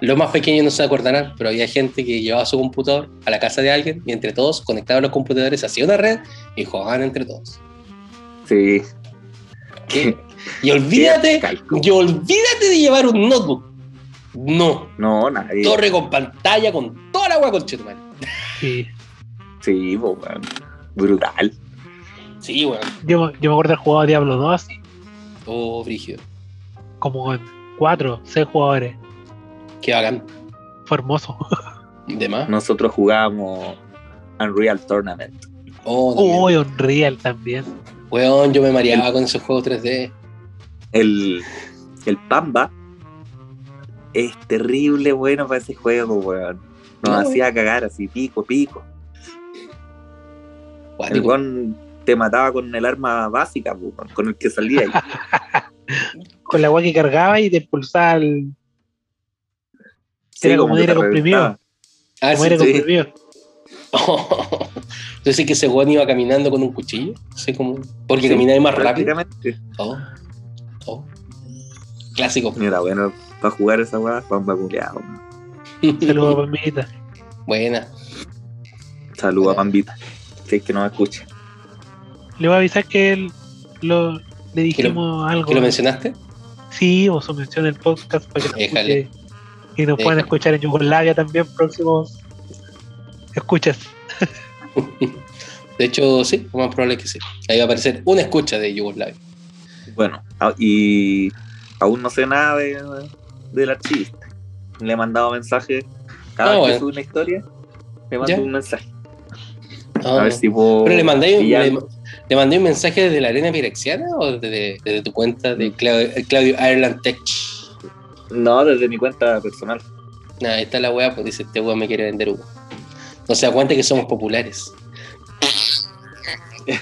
Los más pequeños no se acordarán, pero había gente que llevaba su computador a la casa de alguien y entre todos conectaban los computadores hacia una red y jugaban entre todos. Sí. ¿Qué? <laughs> Y olvídate, y olvídate de llevar un notebook. No, No, nadie. torre con pantalla con toda la agua con chetumal. Sí. Sí, weón. brutal. Sí, weón. Yo, yo me acuerdo de jugar Diablo 2 así, Oh, brígido. como con 4, 6 jugadores. Qué bacán. Fue hermoso. <laughs> De más. Nosotros jugábamos Unreal Tournament. Oh. Uy, Unreal también. Weón, yo me mareaba con esos juegos 3D. El, el Pamba es terrible bueno para ese juego, weón. Nos No, hacía cagar así, pico, pico. El Cuático. weón te mataba con el arma básica, po, con el que salía ahí. <laughs> Con la agua que cargaba y te expulsaba el. Sí, Era como que aire te comprimido. Ah, Como sí, aire sí. comprimido. <laughs> Entonces que ese weón iba caminando con un cuchillo. Así como. Porque Sí, caminaba más rápido. Oh. Oh. Clásico. Mira, bueno, para jugar esa weá, Pamba culeado. weón. Saludos, Pambita. Buena. Saluda a. Pambita. Si es que no me escucha. Le voy a avisar que él lo, le dijimos algo. ¿Que lo mencionaste? Sí, o su mención en el podcast para que nos Déjale. escuche y nos puedan escuchar en Yugoslavia también próximos escuchas. <laughs> De hecho, sí, lo más probable es que sí. Ahí va a aparecer una escucha de Yugoslavia. Bueno, y aún no sé nada de, del archivista. Le he mandado mensajes. Cada Ah, vez bueno. que sube una historia, le mando Ya. un mensaje. Ah, A ver si puedo. ¿Pero le mandé, un, le mandé un mensaje desde la arena pirexiana o desde, desde tu cuenta de Claudio, el Claudio Ireland Tech? No, desde mi cuenta personal. Nah, ahí está la weá, pues dice, este weón me quiere vender humo. No se da cuenta que somos populares. <laughs>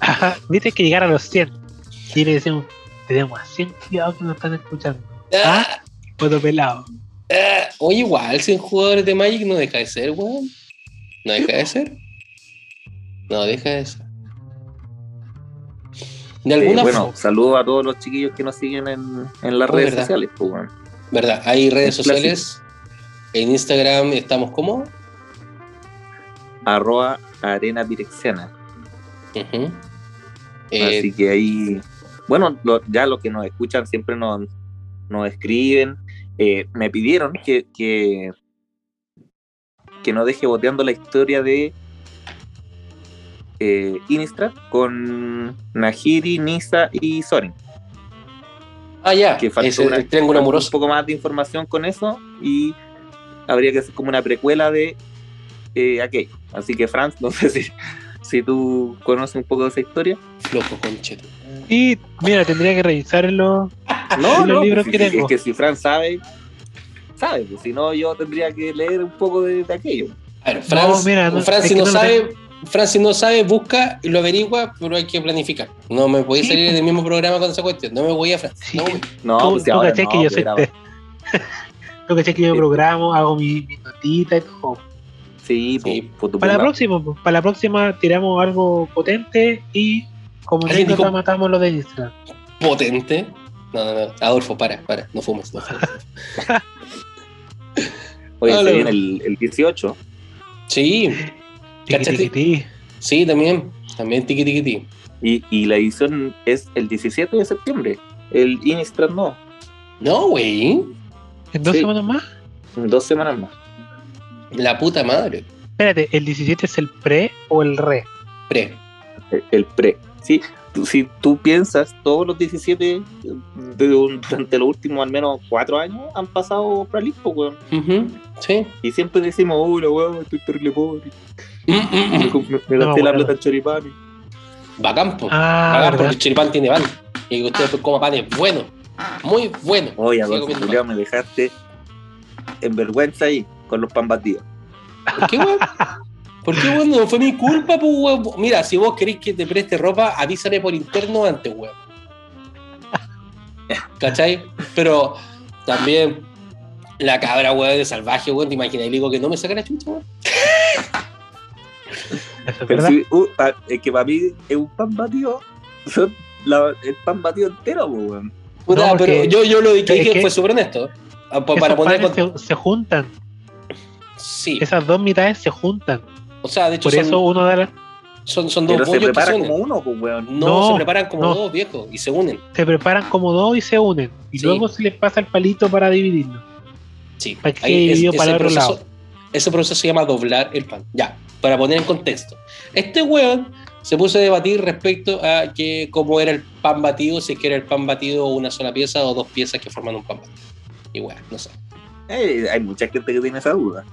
Ajá, viste que llegar a los 100. Y le decimos, tenemos a 100 cuidados que nos están escuchando. Ah, Puedo pelado. ah, oye, igual, 100 jugadores de Magic no deja de ser, weón. No deja de ser. No deja de ser. De Eh, alguna bueno, forma, saludo a todos los chiquillos que nos siguen en, en las Oh, redes verdad. sociales. Pues, bueno. ¿verdad? Hay redes clásico. sociales. En Instagram estamos como. Arroba arena direcciana. Ujú. Eh, Así que ahí, bueno, lo- ya los que nos escuchan siempre nos, nos escriben. Eh, me pidieron que, que, que no deje boteando la historia de eh, Innistrad con Nahiri, Nisa y Soren. ah, ya. Que faltó Ese, una- el triángulo amoroso. un poco más de información con eso y habría que hacer como una precuela de eh, aquello. Así que, Franz, no <laughs> sé si, si tú conoces un poco de esa historia. Flojo concheto. Y mira, tendría que revisar <laughs> en los. No, los no, libros que tengo. es que si Fran sabe, sabe, pues si no yo tendría que leer un poco de, de aquello. A ver, Franz, mira, no, Franz, si no, sabe, Franz, si no sabe, busca y lo averigua, pero hay que planificar. No me podéis salir pues. en el mismo programa con esa cuestión. No me voy a Franz. Sí. No voy. No, tú, pues si tú ahora cachai no, que yo pues, soy. <laughs> Tú cachai que yo Sí. programo, hago mi, mi notita y todo. Sí, Sí. pues, Para la próxima, pues, para la próxima tiramos algo potente y como dijo- matamos lo de Instagram. Potente. No, no, no. Adolfo, para, para. No fumes. No fumes. <laughs> Oye, se viene el, el 18. Sí, Tiqui. sí, también. También tiqui tiqui tiqui. Y, y la edición es el 17 de septiembre. El Innistrad no. No, güey. ¿En dos Sí. semanas más? En dos semanas más. La puta madre. Espérate, ¿el 17 es el pre o el re? Pre. El, el pre. Sí, tú- si tú piensas, todos los 17 de un- durante los últimos al menos cuatro años han pasado por weón. Ujú, Sí. Y siempre decimos, hola, weón, estoy terrible pobre. Mm, mm, Me, mm. me- me No, gasté la plata en choripán. Bacán, po. Ah, Bacán porque el chiripán tiene van. Y que usted después coma pan es bueno. Muy bueno. Oye, comiendo Julián, me dejaste en vergüenza ahí con los pan batidos. pan. ¿Por qué, weón? ¿Por qué, weón? No fue mi culpa, pues, weón. Mira, si vos queréis que te preste ropa, avísame por interno antes, weón. ¿Cachai? Pero también la cabra, weón, de salvaje, weón, te imaginas, y le digo que no me saca la chucha, weón. Eso es Pero verdad. sí, uh, ah, es que para mí es un pan batido. <laughs> Son la- el pan batido entero, pues. Puta, No, pero yo, yo lo dije que- fue súper honesto. Ah, Para poner. con- se, se juntan. Sí, Esas dos mitades se juntan. o sea, de hecho, Por son, eso uno da la- son, son dos Pero se bollos que se como uno, pues, weón. No, No, se preparan como no. dos viejos y se unen. se preparan como dos y se unen. Y Sí. luego se les pasa el palito para dividirlo. Sí. Para que Ahí es- dividido ese para el otro proceso- lado. Ese proceso se llama doblar el pan. Ya, para poner en contexto. Este weón se puso a debatir respecto a que cómo era el pan batido, si es que era el pan batido una sola pieza o dos piezas que forman un pan batido. Y weón, no sé. Eh, hay mucha gente que tiene esa duda.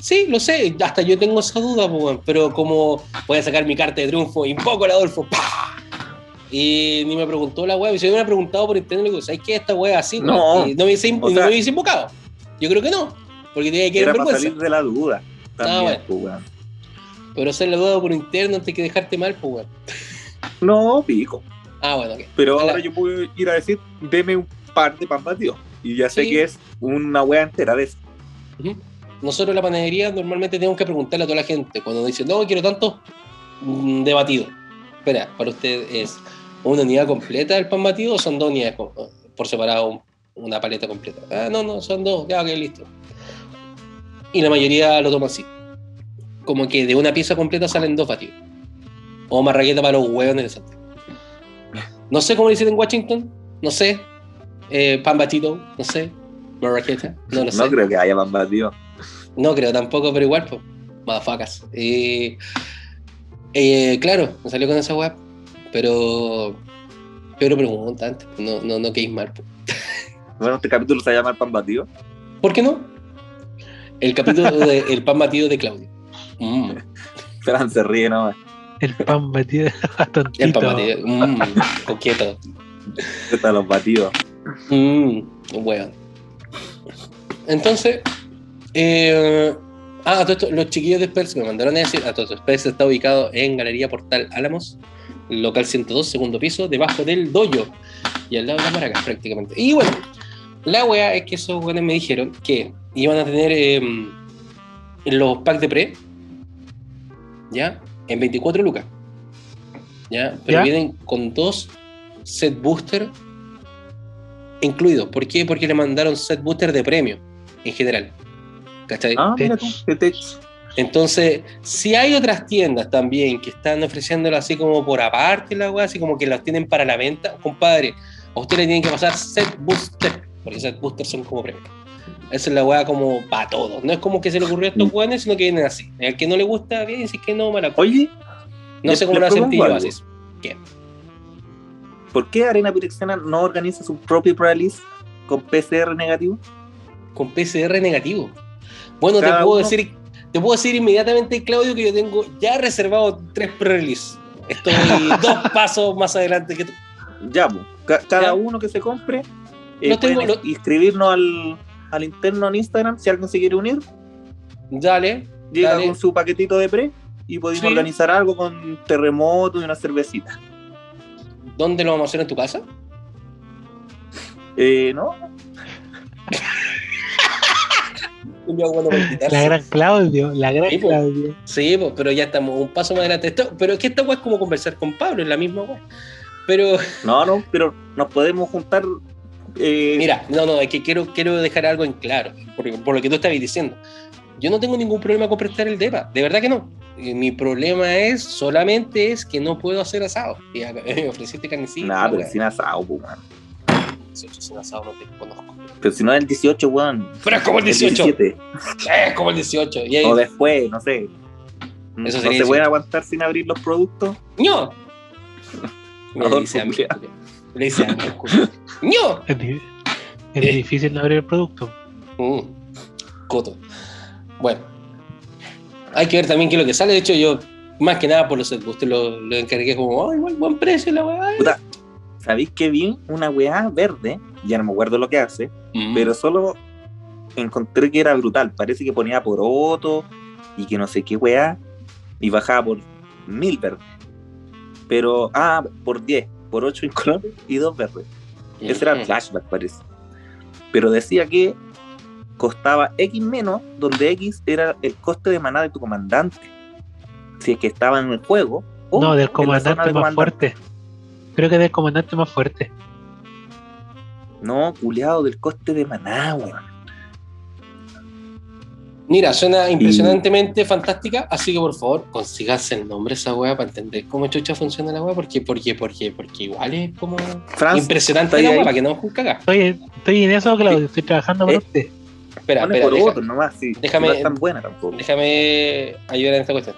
Sí, lo sé, hasta yo tengo esa duda, weón, pero como voy a sacar mi carta de triunfo, invoco al Adolfo, ¡pah! Y ni me preguntó la weá, si me hubiera preguntado por internet, le digo, ¿sabes qué? Esta weá así? No. Y no me hubiese, O y no sea- me hubiese invocado. Yo creo que no, porque tenía que ir en para vergüenza. salir de la duda. También, Ah, bueno. Pero hacer la duda por interno antes que dejarte mal, pues, weón. No, pico. Ah, bueno, ok. Pero Hola. ahora yo puedo ir a decir, deme un par de pan batido. Y ya sé Sí. que es una wea entera de eso. Nosotros en la panadería normalmente tenemos que preguntarle a toda la gente. Cuando dice, no, quiero tanto, mm, de batido. Espera, para usted es una unidad completa del pan batido o son dos unidades por separado, un- una paleta completa. Ah, no, no, son dos, ya, ok, listo. Y la mayoría lo toma así. Como que de una pieza completa salen dos batidos. O marraqueta para los hueones de Santa. No sé cómo le dicen en Washington, no sé. Eh, pan batido, no sé. Marraqueta, no lo <laughs> sé. No creo que haya pan batido. No creo tampoco, pero igual, pues. Madafacas. Eh, eh, claro, me salió con esa web. Pero. Pero pregunta antes, no, no, no quedéis mal. pues. <laughs> Bueno, este capítulo se llama pan batido. ¿Por qué no? El capítulo de <laughs> El pan batido de Claudio. Mm, <laughs> Fran se ríe nomás. El pan batido <laughs> tontito. el pan batido. Mm, coqueto. Están los batidos. Mm, weón. Entonces, eh, ah, a todo esto, los chiquillos de Spurs me mandaron a decir, a todo esto, Spurs está ubicado en Galería Portal Álamos, local 102, segundo piso, debajo del dojo y al lado de la maraca prácticamente. Y bueno, la wea es que esos weones me dijeron que iban a tener eh, los packs de pre, ¿ya? En 24 lucas, ¿ya? Pero ¿Ya? vienen con dos set booster incluidos. ¿Por qué? Porque le mandaron set booster de premio en general. ¿Cachai? Ah, mira tú. Entonces, si hay otras tiendas también que están ofreciéndolo así como por aparte, la weá, así como que las tienen para la venta, compadre, a usted le tienen que pasar set booster, porque set booster son como premios. Esa es la weá como para todos. No es como que se le ocurrió a estos weones, sino que vienen así. El que no le gusta, bien, si es que no, mala Oye, No sé cómo lo hacen algo. así. ¿Qué? ¿por qué Arena Pirexiana no organiza su propio pre-release con PCR negativo? Con PCR negativo. Bueno, te puedo uno- decir, te puedo decir inmediatamente, Claudio, que yo tengo ya reservado tres pre-release. Estoy <laughs> dos pasos más adelante que tú. Ya, ca- cada Ya. uno que se compre, eh, tengo- inscribirnos al, al interno en Instagram, si alguien se quiere unir, Dale, llega Dale. con su paquetito de pre y podemos Sí. organizar algo con terremoto y una cervecita. ¿dónde lo vamos a hacer en tu casa? Eh, ¿No? <laughs> La gran Claudio, la gran Sí. Claudio. Sí, pues, pero ya estamos un paso más adelante. Esto, pero es que esta weá es como conversar con Pablo, es la misma weá. Pero, No, no, pero nos podemos juntar. Eh, mira, no, no, es que quiero, quiero dejar algo en claro, por, por lo que tú estabas diciendo. Yo no tengo ningún problema con prestar el DEPA, de verdad que no. Eh, Mi problema es, solamente es que no puedo hacer asado. Y me <laughs> ofreciste carnecita. Nada, pero sin asado, pues, weón. 18 sin asado no te conozco. Pero si no es el 18, weón. Pero es como el el 18. 17. Es como el 18. Y ahí, O después, no sé. Eso no se 18. pueden aguantar sin abrir los productos. ¡ño! <laughs> Me Adolfo, dice a mí. Le dice a mí. ¡ño! Es, di- es Eh. difícil no abrir el producto. Mm, coto. Bueno, hay que ver también qué es lo que sale. De hecho, yo, más que nada por los boosters, lo, lo encargué como, oh, igual buen precio la weá. Puta, ¿Sabéis que vi una weá verde? Ya no me acuerdo lo que hace, Mm. pero solo encontré que era brutal. Parece que ponía por otro y que no sé qué weá, y bajaba por mil verdes. Pero, ah, por 10, por 8 incolores y 2 verdes. Ese era el flashback, parece. Pero decía que costaba X menos, donde X era el coste de maná de tu comandante. Si es que estaba en el juego. o no, en del comandante de más comandante. fuerte. Creo que del comandante más fuerte. No, culeado, del coste de maná, weón. Mira, suena impresionantemente fantástica, así que por favor, consígase el nombre de esa weá para entender cómo chucha funciona la weá, porque, porque, porque, porque igual es como Franz, impresionante ¿está la weá, para que no nos cagar. Estoy, estoy en eso, Claudio. Estoy trabajando por ¿Eh? usted. Espera, pone espera, por deja- otro nomás, sí. déjame- No es tan buena tampoco. déjame ayudar en esta cuestión.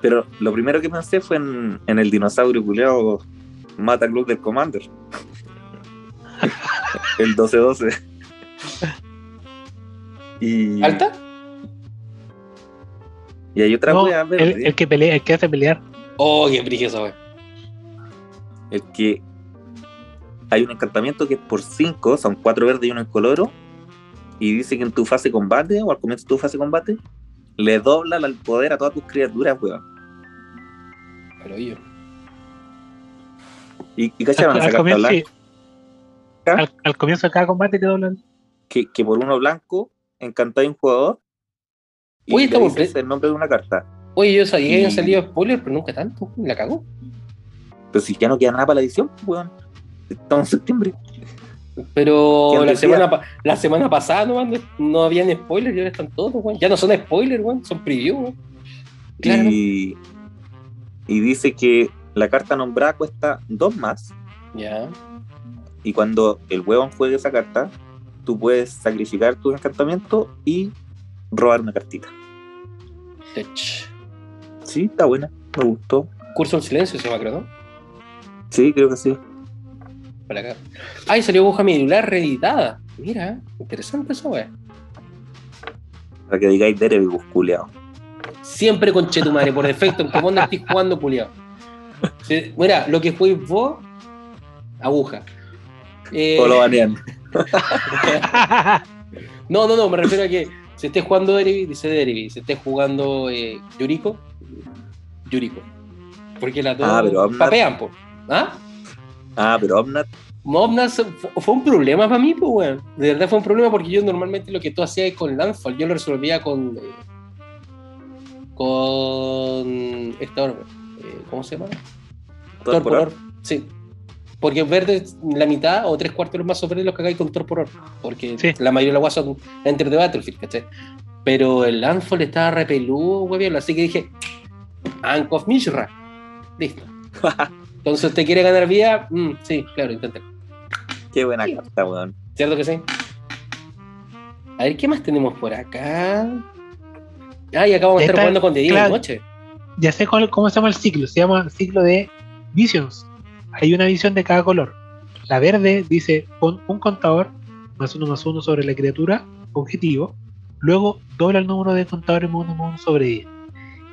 Pero lo primero que pensé fue en, en el dinosaurio culeado Mata Club del Commander. <laughs> el 1212. Y, ¿Alta? y hay otra No, wea el, que pelea, el que hace pelear. Oh, qué brillo esa weá. el que hay un encantamiento que es por 5, son 4 verdes y uno en coloro, y dice que en tu fase de combate, o al comienzo de tu fase de combate, le dobla el poder a todas tus criaturas, weón. Pero yo. Y, y cacharon Al, esa al carta comienzo, blanca, sí. al, al comienzo de cada combate te doblan. que, que por uno blanco encantáis un jugador y Oye, estamos dices el nombre de una carta. Oye, yo sabía que habían salido spoilers, pero nunca tanto. La cagó. Pero si ya no queda nada para la edición, pues, weón. Estamos en septiembre. Pero ¿Quién la semana, la semana pasada no, no habían spoilers y ahora están todos, weón. Ya no son spoilers, weón, son preview, weón. Claro. Y, y dice que la carta nombrada cuesta dos más. Ya. Y cuando el huevón juegue esa carta, tú puedes sacrificar tu encantamiento y robar una cartita. Tech. Sí, está buena. Me gustó. Curso en silencio se llama, creo, ¿no? Sí, creo que sí. Para acá. Ay, salió hoja medular reeditada. Mira, interesante eso, weón. Para que digáis Daredevil, culiao. Siempre con Chetumare, por defecto, vos no estés jugando, culiao. Mira, lo que fue vos, aguja. Eh, O lo banean. <laughs> no, no, no, me refiero a que si estés jugando Derby, dice Derby. Si estés jugando eh, Yuriko, Yuriko. Porque las dos Ah, pero Omnat- papean, po. ¿Ah? Ah, pero Omnat, fu- fue un problema para mí, pues, weón. De verdad fue un problema porque yo normalmente lo que tú hacías con Landfall, yo lo resolvía con. eh, con. Esta orbe. Eh, ¿Cómo se llama? Torporor. Sí. Porque verde la mitad o tres cuartos de los mazos verdes los que cagáis con Torporor. Porque Sí. la mayoría de las guas son Enter the Battlefield, ¿cachai? Pero el Landfall estaba repeludo, weón. Así que dije. Ank of Mishra. Listo. <laughs> Entonces, ¿usted quiere ganar vida? Mm, sí, claro, inténtalo. qué buena carta, weón. ¿Cierto que sí? A ver, ¿qué más tenemos por acá? Ah, y acá vamos a estar jugando con de día y de claro. noche. ya sé cuál- cómo se llama el ciclo. Se llama ciclo de visions. Hay una visión de cada color. La verde dice pon un contador más uno más uno sobre la criatura objetivo. Luego dobla el número de contadores más uno más uno sobre 10.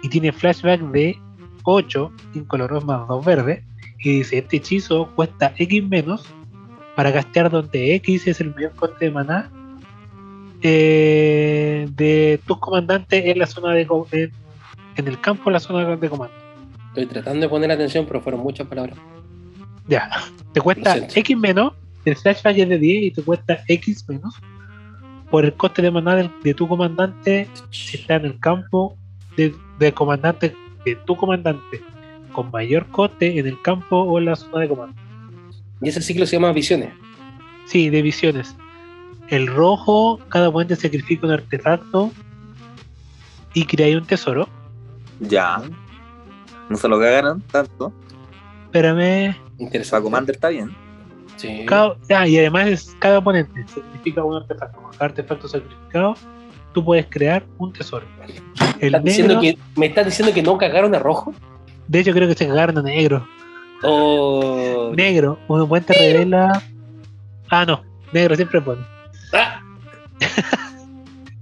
Y tiene flashback de 8 incoloros más 2 verdes. Y dice: Este hechizo cuesta X menos para castear donde X es el mayor coste de maná eh, de tus comandantes en la zona de en, en el campo en la zona de comando. Estoy tratando de poner atención, pero fueron muchas palabras. Ya, te cuesta. X menos, el flashback es de 10 y te cuesta X menos por el coste de maná del- de, tu comandante si está en el campo de, de comandante de tu comandante con mayor coste en el campo o en la zona de comando. Y ese ciclo se llama Visiones. Sí, de visiones. El rojo, cada oponente sacrifica un artefacto y crea un tesoro. Ya. No se lo cagaron tanto. Espérame. Interesante. Para Commander está bien. Sí. Cada- ah, y además es- cada oponente sacrifica un artefacto. Cada artefacto sacrificado, tú puedes crear un tesoro. El ¿Estás diciendo negro, que, ¿Me estás diciendo que no cagaron a rojo? de hecho creo que se cagaron a negro. O. Negro, un oponente revela. Ah, no, negro siempre pone. ¡Ah! <laughs>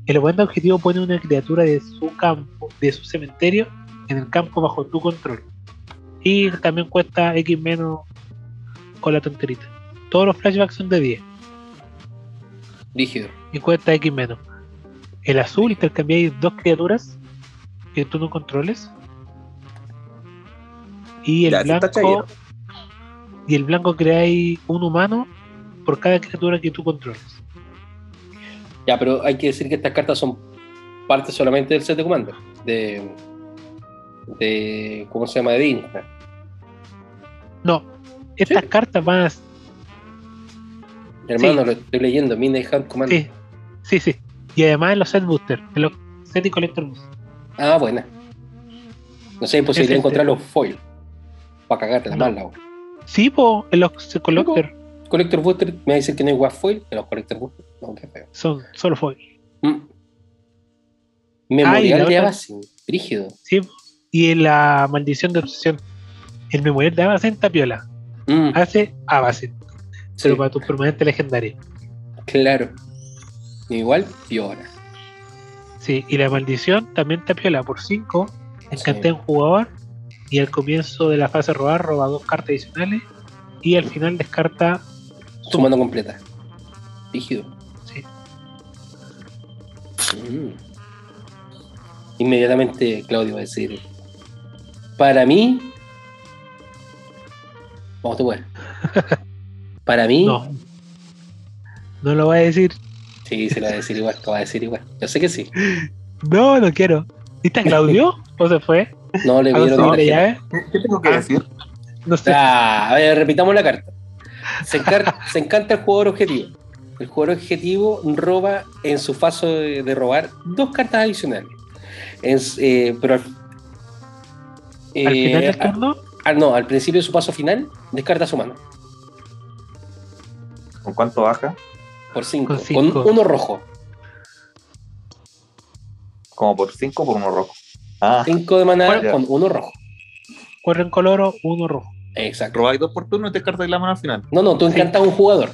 El oponente objetivo pone una criatura de su campo, de su cementerio, en el campo bajo tu control. Y también cuesta X menos con la tonterita. Todos los flashbacks son de 10 Rígido. y cuesta X menos. El azul intercambiáis dos criaturas que tú no controles. Y el Ya, blanco. Y el blanco creáis un humano por cada criatura que tú controles. Ya, pero hay que decir que estas cartas son parte solamente del set de Commander. De. de ¿Cómo se llama? De Dignitas. No, estas cartas van a. Hermano, lo estoy leyendo. Midnight Hunt Commander. Sí, sí, sí. Y además en los set booster, en los set y collector booster. Ah, buena. No sé, Ese- encontrar los foil. Para cagarte la No. mala. Sí, po, en los collector Collector Booster, me dicen que no hay guas foil, pero los Collector Booster, no, qué feo. son solo foil. Mm. Memorial la de Abacin, rígido. Sí, y en la maldición de obsesión. El memorial de Abacen tapiola. Mm, Hace Abacen, sí, pero para tus permanentes legendarios. claro. Igual, Piora. Sí, y la maldición también tapiola por 5. Encanté Sí. un jugador. Y al comienzo de la fase robar, roba dos cartas adicionales. Y al final descarta. Su mano completa. Rígido. Sí. Mm. Inmediatamente Claudio va a decir: Para mí. Vamos tú, pues. <laughs> Para mí. No. No lo voy a decir. Sí, se lo va a decir igual, lo va a decir igual. Yo sé que sí. No, no quiero. ¿Viste a Claudio? ¿O se fue? No le ¿A vieron conseguirle la llave? ¿Qué tengo que Ah. decir? No sé. Ah, a ver, repitamos la carta. Se, encar- se encanta el jugador objetivo. El jugador objetivo roba en su fase de, de robar dos cartas adicionales. Es, eh, pero al, eh, Al final del turno, al- no, al principio de su paso final, descarta su mano. ¿Con cuánto baja? Por cinco. Con Con, cinco. uno rojo. Como por 5 por uno rojo. Ah, Cinco de maná Bueno. con uno rojo. cuatro en coloro, uno rojo. Exacto. robáis dos por turno y descartáis la mano al final. No, no, tú Sí. encantas a un jugador.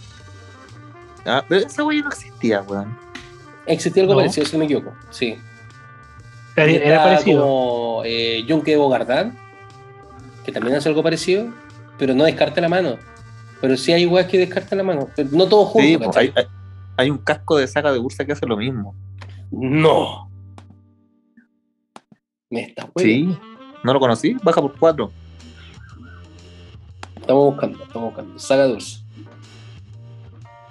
Ah, pero esa wea no existía, weón. Existía algo No. parecido, si no me equivoco. Sí. Era, parecido. como eh, Junke Bogardán, que también hace algo parecido, pero no descarta la mano. Pero sí hay weas que descartan la mano. Pero no todos juntos, Sí, pues, hay, hay- hay un casco de saga de Ursa que hace lo mismo. No. Me está Sí. ¿No lo conocí? Baja por 4. Estamos buscando, estamos buscando. Saga Dulce.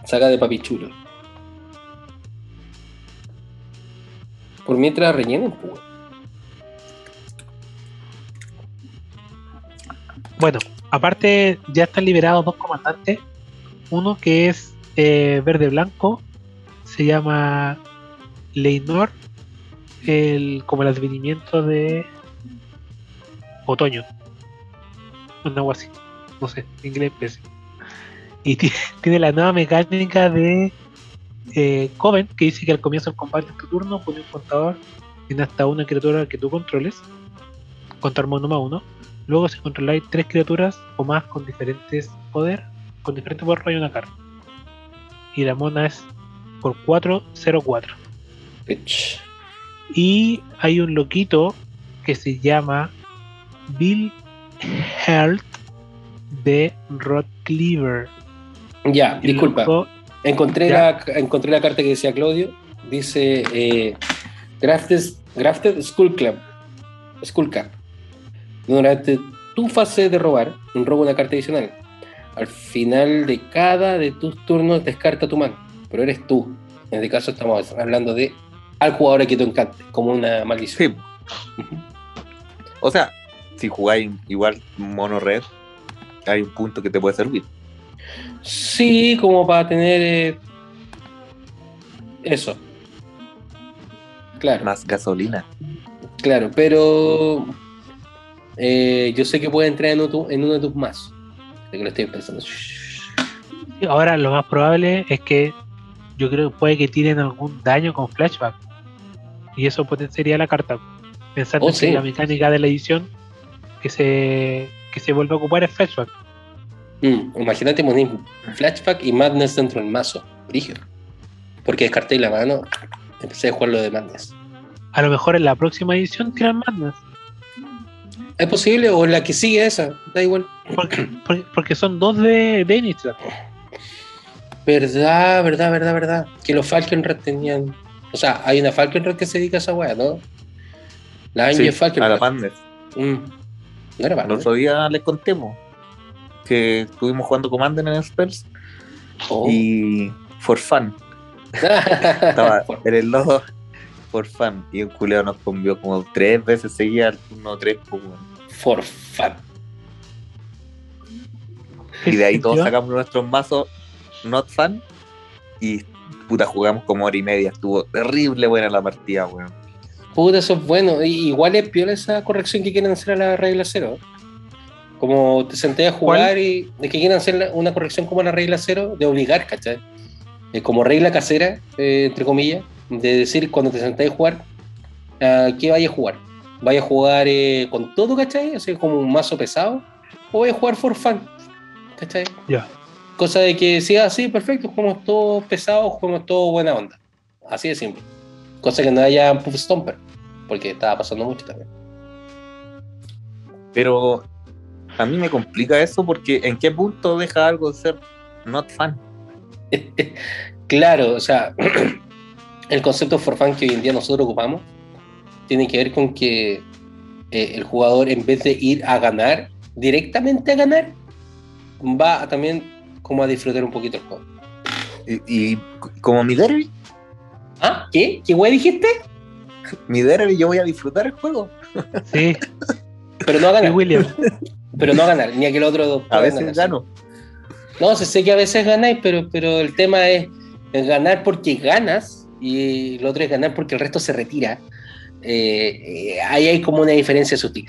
Saga de papichulo. Por mientras rellenen, pues. Bueno, aparte ya están liberados dos comandantes. Uno que es eh, verde-blanco, se llama Leinor, como el advenimiento de otoño. Un algo así. No sé, inglés pésimo. Y <laughs> ti- tiene la nueva mecánica de eh, Coven, que dice que al comienzo del combate en tu turno pone un contador en hasta una criatura que tú controles, contar mono más uno. Luego, si controláis tres criaturas o más con diferentes poder, con diferentes poder, hay una carta. Y la mona es por 404. Pitch. Y hay un loquito que se llama Bill Health de Rod Cleaver. Ya, El disculpa. loco- Encontré Ya. la, encontré la carta que decía Claudio. Dice eh, Grafted, Grafted Skull Club. Skull Cap. Durante tu fase de robar, roba una carta adicional. Al final de cada de tus turnos descarta tu mano. Pero eres tú. En este caso estamos hablando de al jugador que tú encante, como una maldición. Sí. O sea, si jugáis igual mono red, hay un punto que te puede servir. Sí, como para tener eh, eso. Claro. Más gasolina. Claro, pero eh, yo sé que puede entrar en uno, en uno de tus. De que lo estoy pensando. Ahora, lo más probable es que yo creo que puede que tiren algún daño con flashback. Y eso potenciaría la carta. Pensando Oh, en que sí. la mecánica de la edición que se, que se vuelve a ocupar es flashback. Mm, imagínate poner flashback y madness dentro del mazo. Brígido. Porque descarté la mano, empecé a jugar lo de madness. A lo mejor en la próxima edición tiran más. ¿Es posible? O la que sigue esa, da igual. Porque, porque- porque son dos de, de Innistrad. Verdad, verdad, verdad, verdad. Que los Falkenrath tenían. O sea, hay una Falkenrath que se dedica a esa weá, ¿no? La Angel Sí, a Falkenrath. la Pander. Mm. No era El Pander. otro día les contemos que estuvimos jugando Commander en Spells Oh. y for fun. <laughs> Estaba en el lodo for fun. Y un culeo nos convió como tres veces seguía al turno 3. For fun. Y de ahí todos sacamos nuestros mazos not fun. Y puta, jugamos como hora y media. Estuvo terrible buena la partida, weón. Puta, eso es bueno. Y- igual es piola esa corrección que quieren hacer a la regla cero. Como te senté a jugar y de que quieren hacer una corrección como a la regla cero, de obligar, ¿cachai? Eh, como regla casera, eh, entre comillas, de decir cuando te senté a jugar, ¿a ¿qué vaya a jugar? ¿Vaya a jugar eh, con todo, ¿cachai? Así como un mazo pesado, o vaya a jugar for fun, ¿cachai? Ya. Cosa de que sea así, perfecto, jugamos todo pesado, jugamos todo buena onda. Así de simple. Cosa que no haya Puff Stomper, porque estaba pasando mucho también. Pero a mí me complica eso porque ¿en qué punto deja algo de ser not fun? <laughs> claro, o sea, <clears throat> el concepto for fun que hoy en día nosotros ocupamos tiene que ver con que eh, el jugador, en vez de ir a ganar, directamente a ganar, va a también como a disfrutar un poquito el juego. Y, y como mi derby, ¿Ah? ¿Qué? ¿Qué güey dijiste? mi derby yo voy a disfrutar el juego. Sí, Pero no a ganar. William. Pero no a ganar, ni a que el otro. A veces ganar, gano. No, sé, sé que a veces ganáis, pero, pero el tema es ganar porque ganas y lo otro es ganar porque el resto se retira. Eh, eh, ahí hay como una diferencia sutil.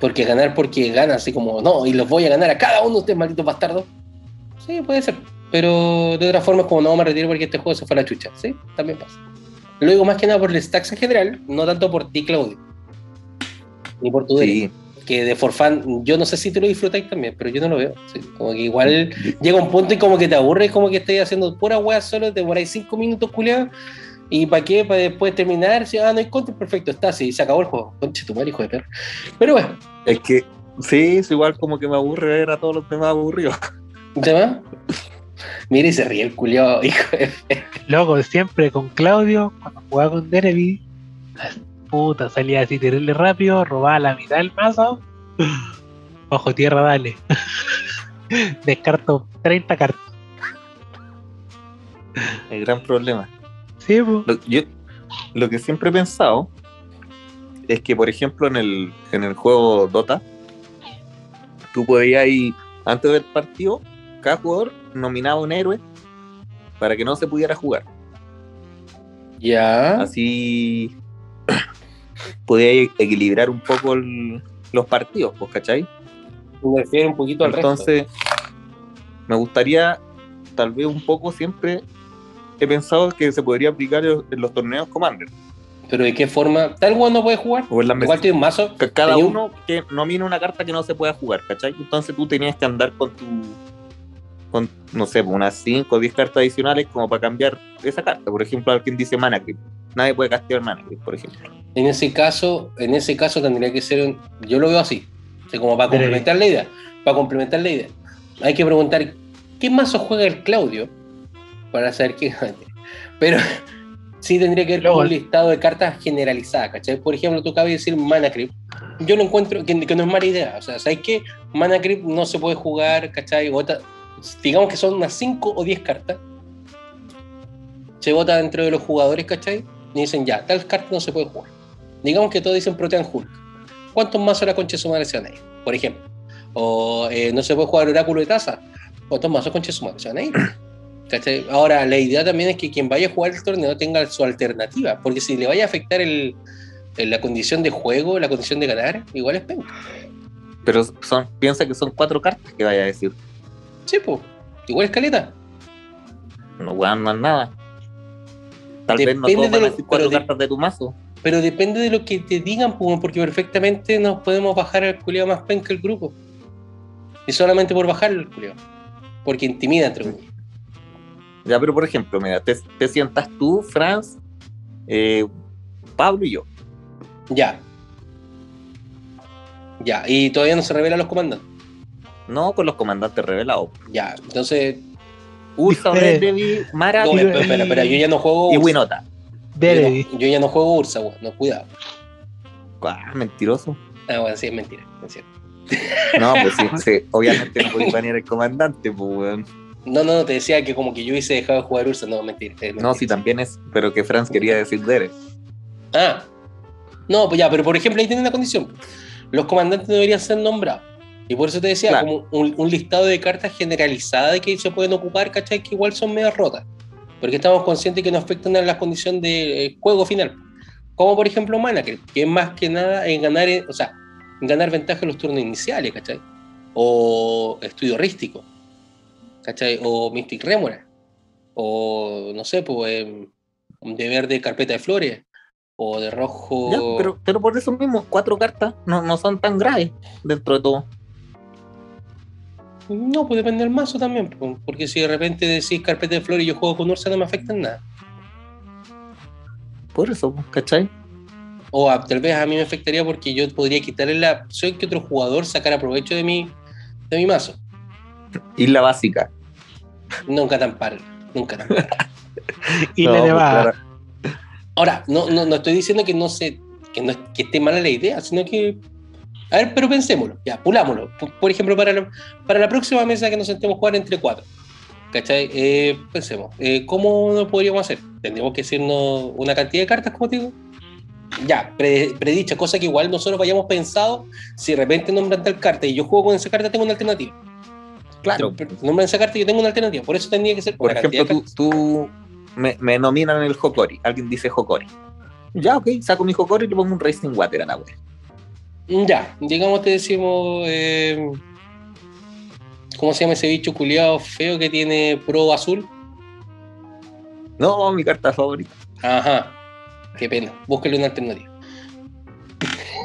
Porque ganar porque ganas, así como, no, y los voy a ganar a cada uno de ustedes, malditos bastardos. Sí, puede ser. Pero de otra forma es como, no, me retiro porque este juego se fue a la chucha. Sí, también pasa. Lo digo más que nada por el stacks en general, no tanto por ti, Claudio. Ni por tu Sí, que de forfan, yo no sé si te lo disfrutáis también, pero yo no lo veo. sí. Como que igual llega un punto y como que te aburre, como que estoy haciendo pura wea solo, te demoráis cinco minutos culiados. ¿Y para qué? Para después terminar, si ah, no hay control, perfecto, está así, se acabó el juego. Conche tu madre, hijo de perro. Pero bueno, es que sí, es igual como que me aburre ver a todos los demás aburridos. ¿tema? Mira y se ríe el culiado, hijo de Loco, siempre con Claudio, cuando jugaba con Derby, puta, salía así terrible rápido, robaba la mitad del mazo, <laughs> bajo tierra, dale. <laughs> Descarto 30 cartas. El gran problema. Sí. Lo, yo, lo que siempre he pensado es que, por ejemplo, en el, en el juego Dota, tú podías ir, antes del partido, cada jugador nominaba un héroe para que no se pudiera jugar. Ya. Así podía equilibrar un poco el- los partidos, pues, ¿cachai? Me un poquito al resto. Entonces, me gustaría, tal vez un poco siempre, he pensado que se podría aplicar en los torneos Commander. Pero de qué forma, tal weón no puede jugar. O en las Igual tiene un mazo. Ca- Cada Tenía un- uno que nomina una carta que no se pueda jugar, ¿cachai? Entonces tú tenías que andar con tu. con, no sé, unas 5 o 10 cartas adicionales como para cambiar esa carta. Por ejemplo, alguien dice Mana Creep. Nadie puede castear Mana Creep, por ejemplo. En ese caso, en ese caso tendría que ser un, yo lo veo así, como para complementar la idea, para complementar la idea. Hay que preguntar qué mazo juega el Claudio para saber gana. <laughs> Pero <laughs> sí tendría que ver con un listado de cartas generalizadas, ¿cachai? Por ejemplo, tú acabas de decir Mana Creep. Yo lo encuentro que, que no es mala idea. O sea, ¿sabes qué? Mana Creep no se puede jugar, ¿cachai? Vota- digamos que son unas 5 o 10 cartas. Se vota dentro de los jugadores, ¿cachai? Y dicen, ya, tal carta no se puede jugar. Digamos que todos dicen Protean Hulk. ¿Cuántos mazos la concha de su madre se van a ir? Por ejemplo. O eh, no se puede jugar Oráculo de Taza. ¿Cuántos mazos concha de su madre se van a ir? <clears throat> ¿Cachai? Ahora, la idea también es que quien vaya a jugar el torneo tenga su alternativa. Porque si le vaya a afectar el, el- la condición de juego, la condición de ganar, igual es penca. Pero son, piensa que son cuatro cartas que vaya a decir. Sí, pues. Igual es caleta. No no es nada. Tal vez no todos van a decir cuatro de- cartas de tu mazo. Pero depende de lo que te digan, pues, porque perfectamente nos podemos bajar al culiado más penca el grupo. Y solamente por bajarlo el culiado. Porque intimida, entre comillas. Ya, pero por ejemplo, mira, te, te sientas tú, Franz, eh, Pablo y yo. Ya. Ya, y todavía no se revelan los comandantes. No con los comandantes revelados. Ya, entonces. Ursa. Debbie, Mara No, y, espera, espera, espera, yo ya no juego. y Ursa. Winota. Yo, no, yo ya no juego Ursa, weón. No, cuidado. Ah, mentiroso. Ah, bueno, sí, es mentira. Es cierto. <laughs> No, pues sí, <laughs> sí, obviamente no podía banear el comandante, pues weón. No, no, no, te decía que como que yo hubiese dejado de jugar Ursa. No, mentira. es mentira. No, sí también es, pero que Franz quería decir Dere. Ah. No, pues ya, pero por ejemplo ahí tiene una condición. Los comandantes no deberían ser nombrados. Y por eso te decía, Claro. como un, un listado de cartas generalizadas de que se pueden ocupar, ¿cachai? Que igual son medio rotas. Porque estamos conscientes que no afectan a la condición de eh, juego final. Como por ejemplo Manaker, que es más que nada en ganar, eh, o sea, en ganar ventaja en los turnos iniciales, ¿cachai? O Estudio Rístico, ¿cachai? O Mystic Remora. O, no sé, pues, em, de verde Carpeta de Flores. O de rojo... Ya, pero, pero por eso mismo, cuatro cartas no, no son tan graves dentro de todo. No, pues depende del mazo también, po, porque si de repente decís carpeta de flores y yo juego con Ursa no me afecta en nada. Por eso, ¿cachai? O a- tal vez a mí me afectaría porque yo podría quitarle la opción que otro jugador sacara provecho de mi, de mi mazo. Isla básica. Nunca tan par, nunca tan par. <laughs> Y No, la pues, nevada. claro. Ahora, no, no, no estoy diciendo que no se, que no es- que esté mala la idea, sino que. A ver, pero pensémoslo, ya, pulámoslo. Por ejemplo, para la, para la próxima mesa que nos sentemos a jugar entre cuatro. ¿Cachai? Eh, pensemos, eh, ¿cómo lo podríamos hacer? ¿Tendríamos que decirnos una cantidad de cartas, como te digo? Ya, pre- predicha, cosa que igual nosotros hayamos pensado, si de repente nombran tal carta y yo juego con esa carta, tengo una alternativa. Claro. Nombran esa carta y yo tengo una alternativa. Por eso tendría que ser Por ejemplo, tú, tú me, me nominan el Hokori. Alguien dice Hokori. Ya, ok, saco mi Hokori y le pongo un Racing Water a la wea. Ya, digamos te decimos. eh, ¿Cómo se llama ese bicho culiado feo que tiene pro azul? No, mi carta favorita. Ajá. Qué pena. Búsquele una alternativa.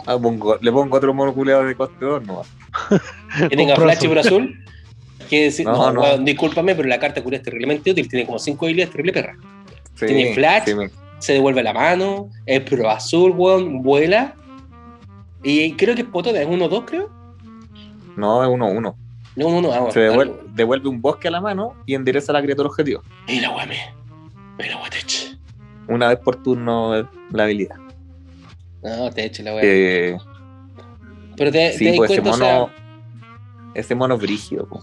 Ah, pongo- le pongo otro mono culeado de coste 2 no. Que tenga flash azul. pro azul. Que decir, No, no, no. weón, discúlpame, pero la carta culia es terriblemente útil. Tiene como 5 habilidades terrible perra. Sí, Tiene flash. sí, me- Se devuelve la mano. Es pro azul, weón. Vuela. Y creo que es potona. Es 1-2, creo. No, es 1-1. No, no, no. Ah, Se devuelve, devuelve un bosque a la mano y endereza a la criatura objetivo. Mira, weón. Mira, weón, te eche. Una vez por turno eh, la habilidad. No, te eche la weón. Eh, Pero te, sí, te pues ese o sea, mono. Ese mono es brígido, po.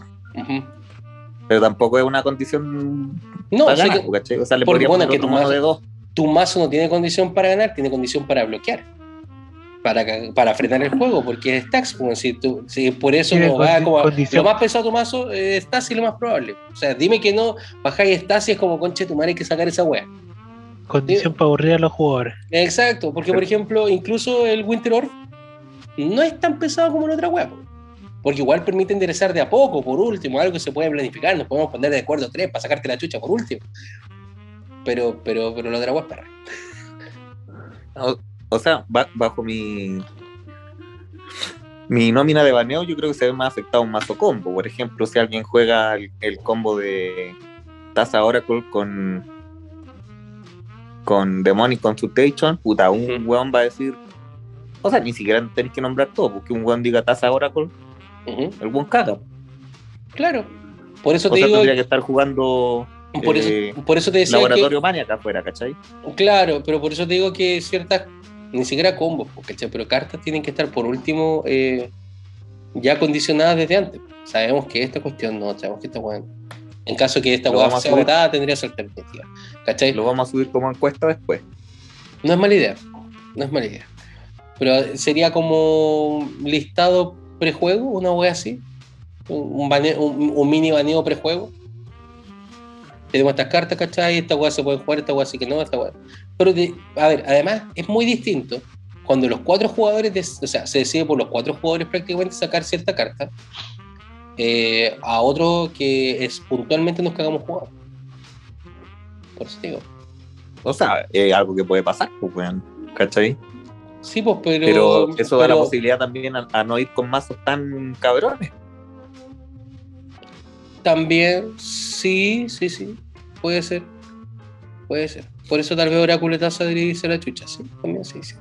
pero tampoco es una condición No, para sé ganar, que. O sea, le podríamos bueno, que tu mazo- de dos. tu mazo no tiene condición para ganar, tiene condición para bloquear. Para, ca- para frenar el juego, porque es stacks. como si tú, si por eso no va como. Lo más pesado tu mazo es Stasi, lo más probable. O sea, dime que no, bajáis Stasi, es como conche tu madre, hay que sacar esa wea. Condición para aburrir a los jugadores. Exacto, porque por ejemplo, incluso el Winter Orb no es tan pesado como la otra wea. po. Porque igual permite enderezar de a poco, por último, algo que se puede planificar, nos podemos poner de acuerdo tres para sacarte la chucha por último. Pero, pero, pero la otra wea es perra. O, sea, ba- bajo mi. Mi nómina de baneo, yo creo que se ve más afectado un mazo combo. Por ejemplo, si alguien juega el, el combo de Taza Oracle con. con Demonic Consultation, puta, un Ujú. weón va a decir. O sea, ni siquiera tenéis que nombrar todo, porque un weón diga Taza Oracle, Ujú, el weón caga. Claro. Por eso O te sea, digo, tendría que estar jugando por, eh, eso, por eso te decía que, Laboratorio acá afuera, ¿cachai? Claro, pero por eso te digo que ciertas, ni siquiera combos, ¿cachai? pero cartas tienen que estar por último eh, ya condicionadas desde antes. Sabemos que esta cuestión no, sabemos que esta weá. En caso que esta a sea votada, tendría su alternativa. ¿Cachai? Lo vamos a subir como encuesta después. No es mala idea. No es mala idea. Pero sería como listado prejuego, una wea así. Un, un bane- un- un mini baneo prejuego. Tenemos estas cartas, ¿cachai? Esta wea se puede jugar, esta wea sí que no, esta wea. Pero, de- a ver, además es muy distinto cuando los cuatro jugadores, des- o sea, se decide por los cuatro jugadores prácticamente sacar cierta carta eh, a otro que es puntualmente nos cagamos jugar. Por eso digo. O sea, es algo que puede pasar, pues, weón, ¿cachai? Sí, pues, pero. Pero eso da la posibilidad también a, a no ir con mazos tan cabrones. También, sí, sí, sí. Puede ser. Puede ser. Por eso tal vez Oráculo Taza debería irse a la chucha, sí. También sí, sí.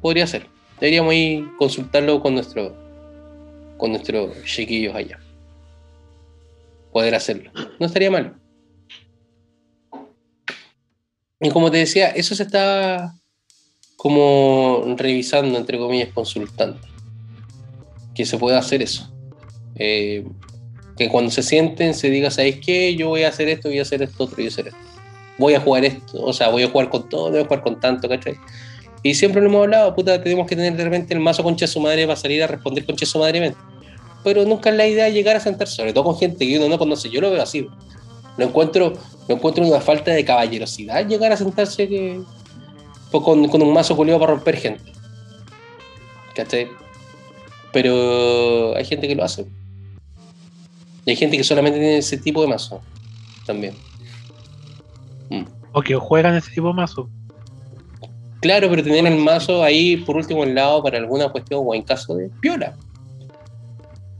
Podría ser. Deberíamos ir consultarlo con nuestro con nuestros chiquillos allá. Poder hacerlo. No estaría mal. Y como te decía, eso se está como revisando, entre comillas, consultando. Que se pueda hacer eso. Eh, que cuando se sienten se diga, ¿sabes qué? Yo voy a hacer esto, voy a hacer esto, otro, voy a hacer esto. Voy a jugar esto, o sea, voy a jugar con todo, voy a jugar con tanto, ¿cachai? Y siempre lo hemos hablado, puta, tenemos que tener de repente el mazo concha de su madre para salir a responder concha de su madre. Pero nunca es la idea llegar a sentarse, sobre todo con gente que uno no conoce. Yo lo veo así. Lo encuentro, lo encuentro una falta de caballerosidad llegar a sentarse que, pues, con, con un mazo culiado para romper gente. ¿Cachai? Pero hay gente que lo hace. Y hay gente que solamente tiene ese tipo de mazo. También. Mm. O que juegan ese tipo de mazo. Claro, pero tener el mazo ahí por último al lado para alguna cuestión o en caso de piola.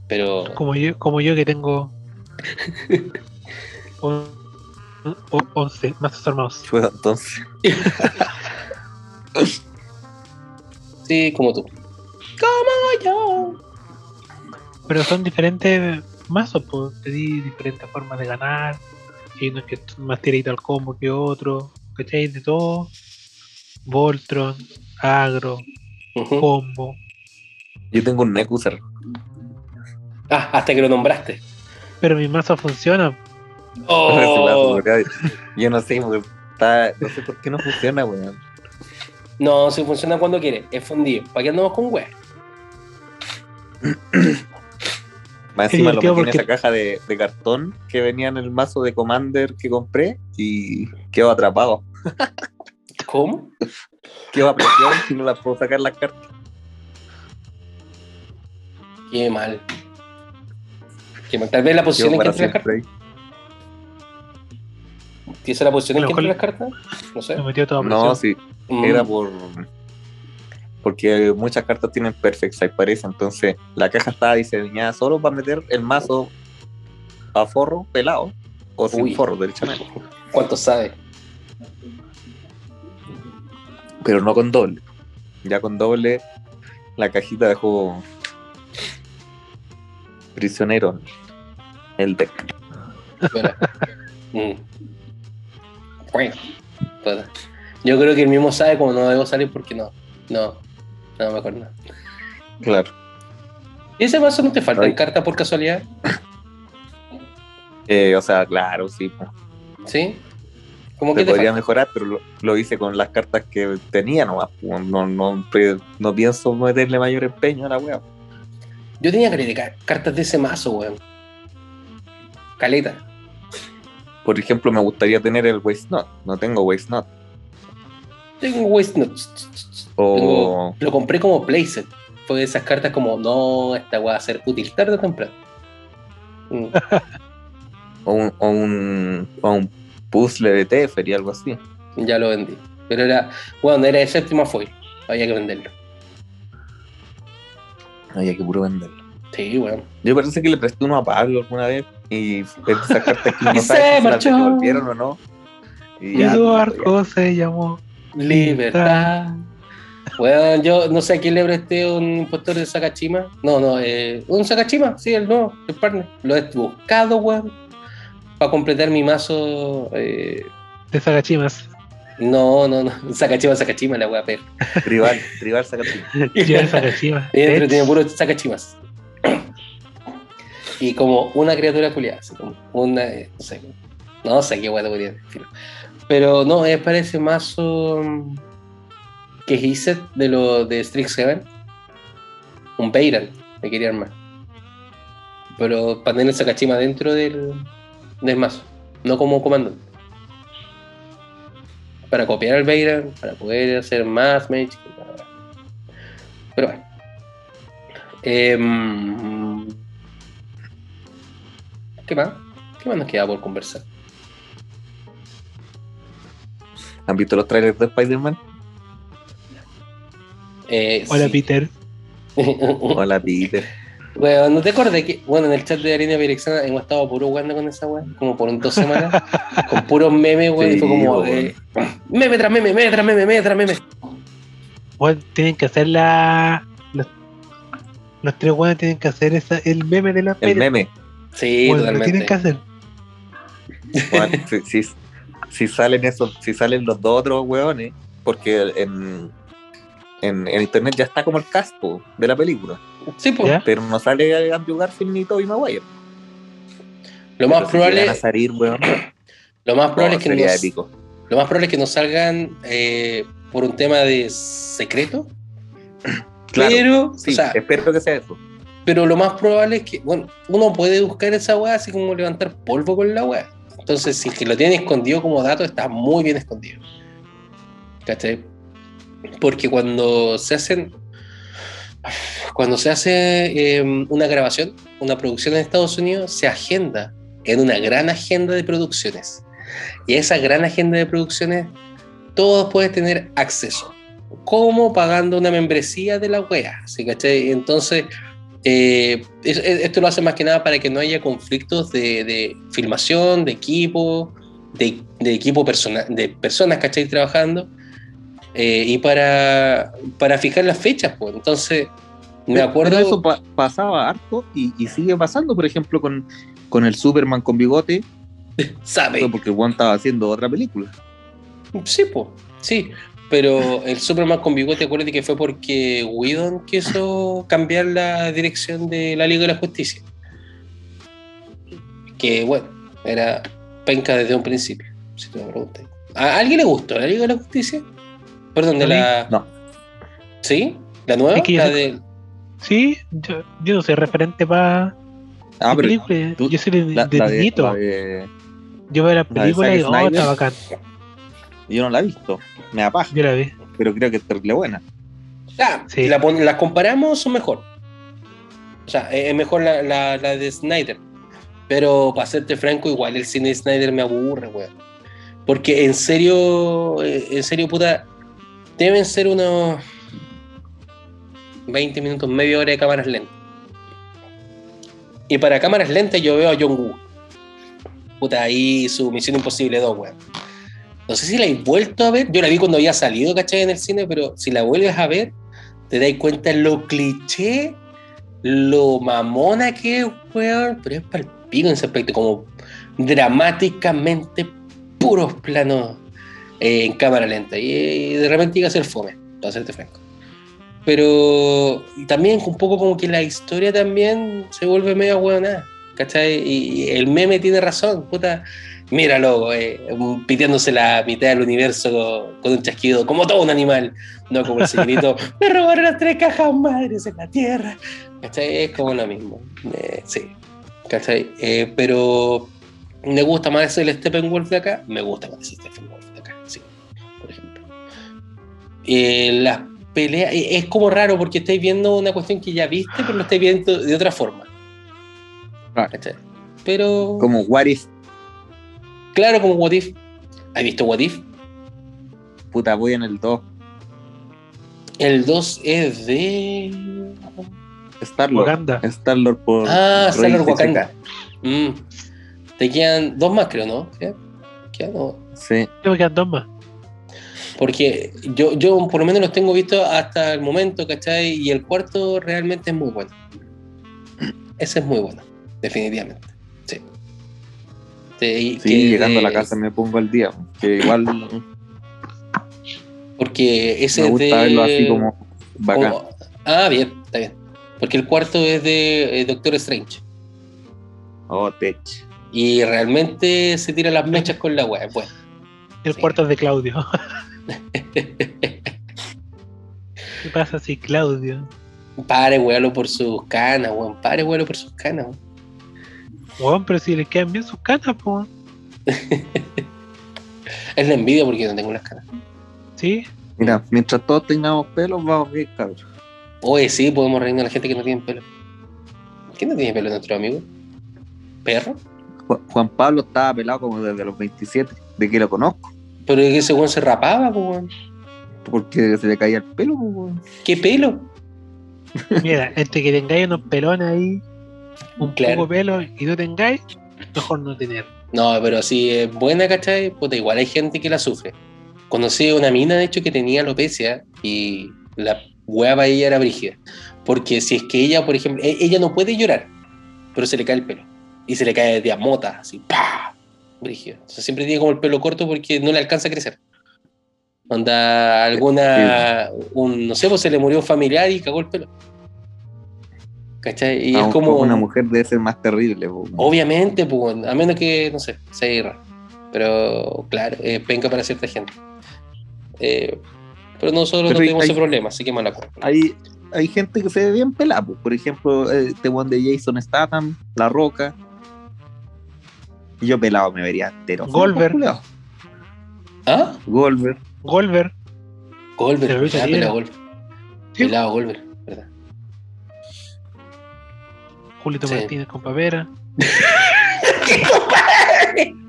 Pero. Como yo, como yo que tengo <laughs> un, un- 11 mazos armados. Entonces. <laughs> Sí, como tú. Como yo. Pero son diferentes mazos, pues te di diferentes formas de ganar. Hay unos que son más tiraditos al combo que otros. ¿Cachai? De todo. Voltron, agro, combo. Yo tengo un Nekusar. Ah, hasta que lo nombraste. Pero mi mazo funciona. Oh. <laughs> Yo no sé, está, no sé por qué no funciona, weón. No, si funciona cuando quiere. Es fundido. ¿Para qué andamos con wea? <clears throat> Más encima lo metí divertido en porque- esa caja de, de cartón que venía en el mazo de Commander que compré y quedó atrapado. <laughs> ¿Cómo? Quedó a presión si no la puedo sacar las cartas. Qué mal. Qué mal. Tal vez la posición Quedó en que entre las cartas. ¿Tienes la posición en que entre las cartas? No sé. Me metió toda No, sí, Mm. era por. Porque muchas cartas tienen Perfect Size, parece. Entonces, la caja estaba diseñada solo para meter el mazo a forro pelado o sin Uy. forro, derechamente. ¿Cuánto sabe? Pero no con doble. Ya con doble, la cajita dejó prisionero el deck. Espera. Mm. Bueno. Yo creo que el mismo sabe como no debo salir porque no. No, no, mejor no. Claro. ¿Y ese mazo no te faltan Ay. cartas por casualidad? <laughs> Eh, o sea, claro, sí. ¿Sí? ¿Cómo Se que te podría falta? mejorar, pero lo, lo hice con las cartas que tenía nomás. No, no, no pienso meterle mayor empeño a la wea. Yo tenía caleta cartas de ese mazo, weón. Caleta. Por ejemplo, me gustaría tener el Waste Not. No tengo Waste Not. Tengo Waste Notes. O Lo compré como playset. Fue de esas cartas como, no, esta va a ser útil tarde o temprano. Mm. <laughs> o un, o un, o un puzzle de Tefer y algo así. Ya lo vendí. Pero era, bueno, era de séptima foil. Había que venderlo. Había que puro venderlo. Sí, bueno. Yo parece que le presté uno a Pablo alguna vez y fue de esas cartas que <laughs> no sabe se si marchó. devolvieron o no. Y ya, arco se llamó. Libertad. Bueno, yo no sé a quién le presté un impostor de Sakachima. No, no, eh, un Sakachima, sí, el nuevo, el partner. Lo he buscado, weón. Para completar mi mazo. eh, De Sagachimas. no, no, no. <laughs> Sakachima, Sakachima, la weá, pero. Tribal, <laughs> tribal Sakachima. Bien <laughs> De entretenido, hecho, puro Sakachimas. Y como una criatura culiada, así como una. eh, No sé, no sé qué weá te podría decir. Pero no, es para ese mazo mm, que hice de lo de Strixhaven. Un Beiran, me quería armar. Pero para tener dentro del, del mazo, no como comandante. Para copiar al Beiran, para poder hacer más Mage. Pero bueno. Em, ¿Qué más? ¿Qué más nos queda por conversar? ¿Han visto los trailers de Spider-Man? Eh, Hola, sí. Peter. <laughs> Hola, Peter. Bueno, ¿no te acuerdas que, bueno, en el chat de Arena Dirección hemos estado puro jugando con esa weá? Como por un dos semanas, <laughs> con puros memes, weón, y fue Sí, como, eh, meme tras meme, meme tras meme, meme tras meme. weón, tienen que hacer la. Los, los tres weones tienen que hacer esa, el meme de la El meme. Sí, Weón, lo tienen totalmente. que hacer. Si- si salen esos, si salen los dos otros weones, porque en, en, en internet ya está como el casco de la película, Sí, pues. ¿Ya? pero no sale Andrew Garfield ni Tobey Maguire. Lo más Pero si probable, a salir, weón, <clears throat> lo más probable no, es que sería no, épico. lo más probable es que no salgan eh, por un tema de secreto. <clears throat> Claro, pero, sí, o sea, espero que sea eso. pero lo más probable es que, bueno, uno puede buscar esa weá así como levantar polvo con la weá. Entonces, si es que lo tienen escondido como dato, está muy bien escondido. ¿Cachai? Porque cuando se hacen. Cuando se hace eh, una grabación, una producción en Estados Unidos, se agenda en una gran agenda de producciones. Y esa gran agenda de producciones, todos pueden tener acceso. como pagando una membresía de la wea. ¿sí? Entonces, eh, es- es- esto lo hace más que nada para que no haya conflictos de, filmación, de equipo, de, equipo persona, de personas, ¿cachai? Trabajando. Eh, y para, para fijar las fechas, pues. Entonces, me acuerdo. pero eso pa- pasaba harto y, y sigue pasando, por ejemplo, con, con el Superman con bigote, <laughs> sabe. porque Juan estaba haciendo otra película. Sí, pues, sí. Pero el Superman con bigote, acuérdate que fue porque Whedon quiso cambiar la dirección de la Liga de la Justicia. Que bueno, era penca desde un principio, si tú me preguntas. ¿A alguien le gustó la Liga de la Justicia? Perdón, de la. no. ¿Sí? ¿La nueva? Es que la de... Sí, yo, yo no soy referente para Ah, pero tú- Yo soy de, la, de la niñito. la de- Yo veo la película Zack y oh, Snyder. está bacán. yo no la he visto, me da paja, Yo la vi. pero creo que es terrible buena. Ah, Sí. la las comparamos, son mejor. O sea, es es mejor la, la- la de Snyder. Pero para serte franco, igual el cine de Snyder me aburre, weón. Porque en serio, eh, en serio, puta, deben ser unos 20 minutos, media hora de cámaras lentas. Y para cámaras lentas yo veo a John Woo. Puta, ahí su Misión Imposible 2, weón. No sé si la he vuelto a ver. Yo la vi cuando había salido, ¿cachai? En el cine, pero si la vuelves a ver, te das cuenta lo cliché, lo mamona que es, weón. Pero es palpico en ese aspecto, como dramáticamente puros planos eh, en cámara lenta. Y, y de repente llega a ser fome, para serte franco. Pero también un poco como que la historia también se vuelve medio hueonada, ¿cachai? Y, y el meme tiene razón, puta. Míralo, eh, piteándose la mitad del universo con un chasquido, como todo un animal, no como el señorito, <laughs> me robaron las tres cajas madres en la tierra. ¿Cachai? Es como lo mismo. Eh, sí. ¿Cachai? Eh, pero me gusta más el Steppenwolf de acá, me gusta más ese Steppenwolf Eh, las peleas, eh, es como raro porque estáis viendo una cuestión que ya viste, pero lo estáis viendo de otra forma. Claro. ¿Cachai? Pero. Como What If, Claro, como What If. ¿Has visto What If? puta, voy en el 2, El 2 es de. Star-Lord. Wakanda. Star-Lord por Ah, Star-Lord. Wakanda. Mm. Te quedan dos más, creo, ¿no? ¿Qué? Quedan dos. Sí, Tengo que quedar dos más. Porque yo, yo por lo menos los tengo vistos hasta el momento, ¿cachai? Y el cuarto realmente es muy bueno. Ese es muy bueno, definitivamente. Sí. Sí, y sí, que llegando a la casa me pongo al día, que igual Porque ese me es gusta de. verlo así como bacán. como- Ah, bien, está bien. Porque el cuarto es de eh, Doctor Strange. Oh, Tech. Y realmente se tira las mechas con la web. Bueno. El Sí. cuarto es de Claudio. <laughs> ¿Qué pasa si Claudio? Pare, wealo, por sus canas, weón. Pare, wealo, por sus canas, weón. Weón, pero si le quedan bien sus canas, pues. <laughs> Es la envidia porque yo no tengo las canas. Sí. Mira, mientras todos tengamos pelos, vamos bien, cabrón. Oye, sí, podemos reírnos a la gente que no tiene pelo. ¿Quién no tiene pelo nuestro amigo? ¿Perro? Ju- Juan Pablo estaba pelado como desde los 27, de que lo conozco, Pero es que ese weón se rapaba, po, weón. porque se le caía el pelo. pues, weón. ¿Qué pelo? Mira, entre que tengáis unos pelones ahí, un Claro. poco pelo y no tengáis, mejor no tener. No, pero si es buena, ¿cachai? Puta, igual hay gente que la sufre. Conocí a una mina, de hecho, que tenía alopecia y La weá para ella era brígida. Porque si es que ella, por ejemplo, e- ella no puede llorar, pero se le cae el pelo. Y se le cae de a mota, así, ¡pah! Brígido. Siempre tiene como el pelo corto porque no le alcanza a crecer. Onda alguna, un, no sé, pues se le murió un familiar y cagó el pelo. ¿Cachai? Y A es un- como... Una mujer debe ser más terrible. po. Obviamente, pues, a menos que, no sé, sea irra. Pero claro, eh, penca para cierta gente. Eh, pero nosotros Pero no tenemos hay- ese problema, así que mala culpa. Hay, hay gente que se ve bien pelada. po. Por ejemplo, eh, este one de Jason Statham, La Roca. Y yo pelado me vería entero. Goldberg. Culeado. ¿Ah? Golver. Ah, libre. pelado. Sí. Pelado Goldberg, ¿verdad? Julito Sí. Martínez con papera. <laughs>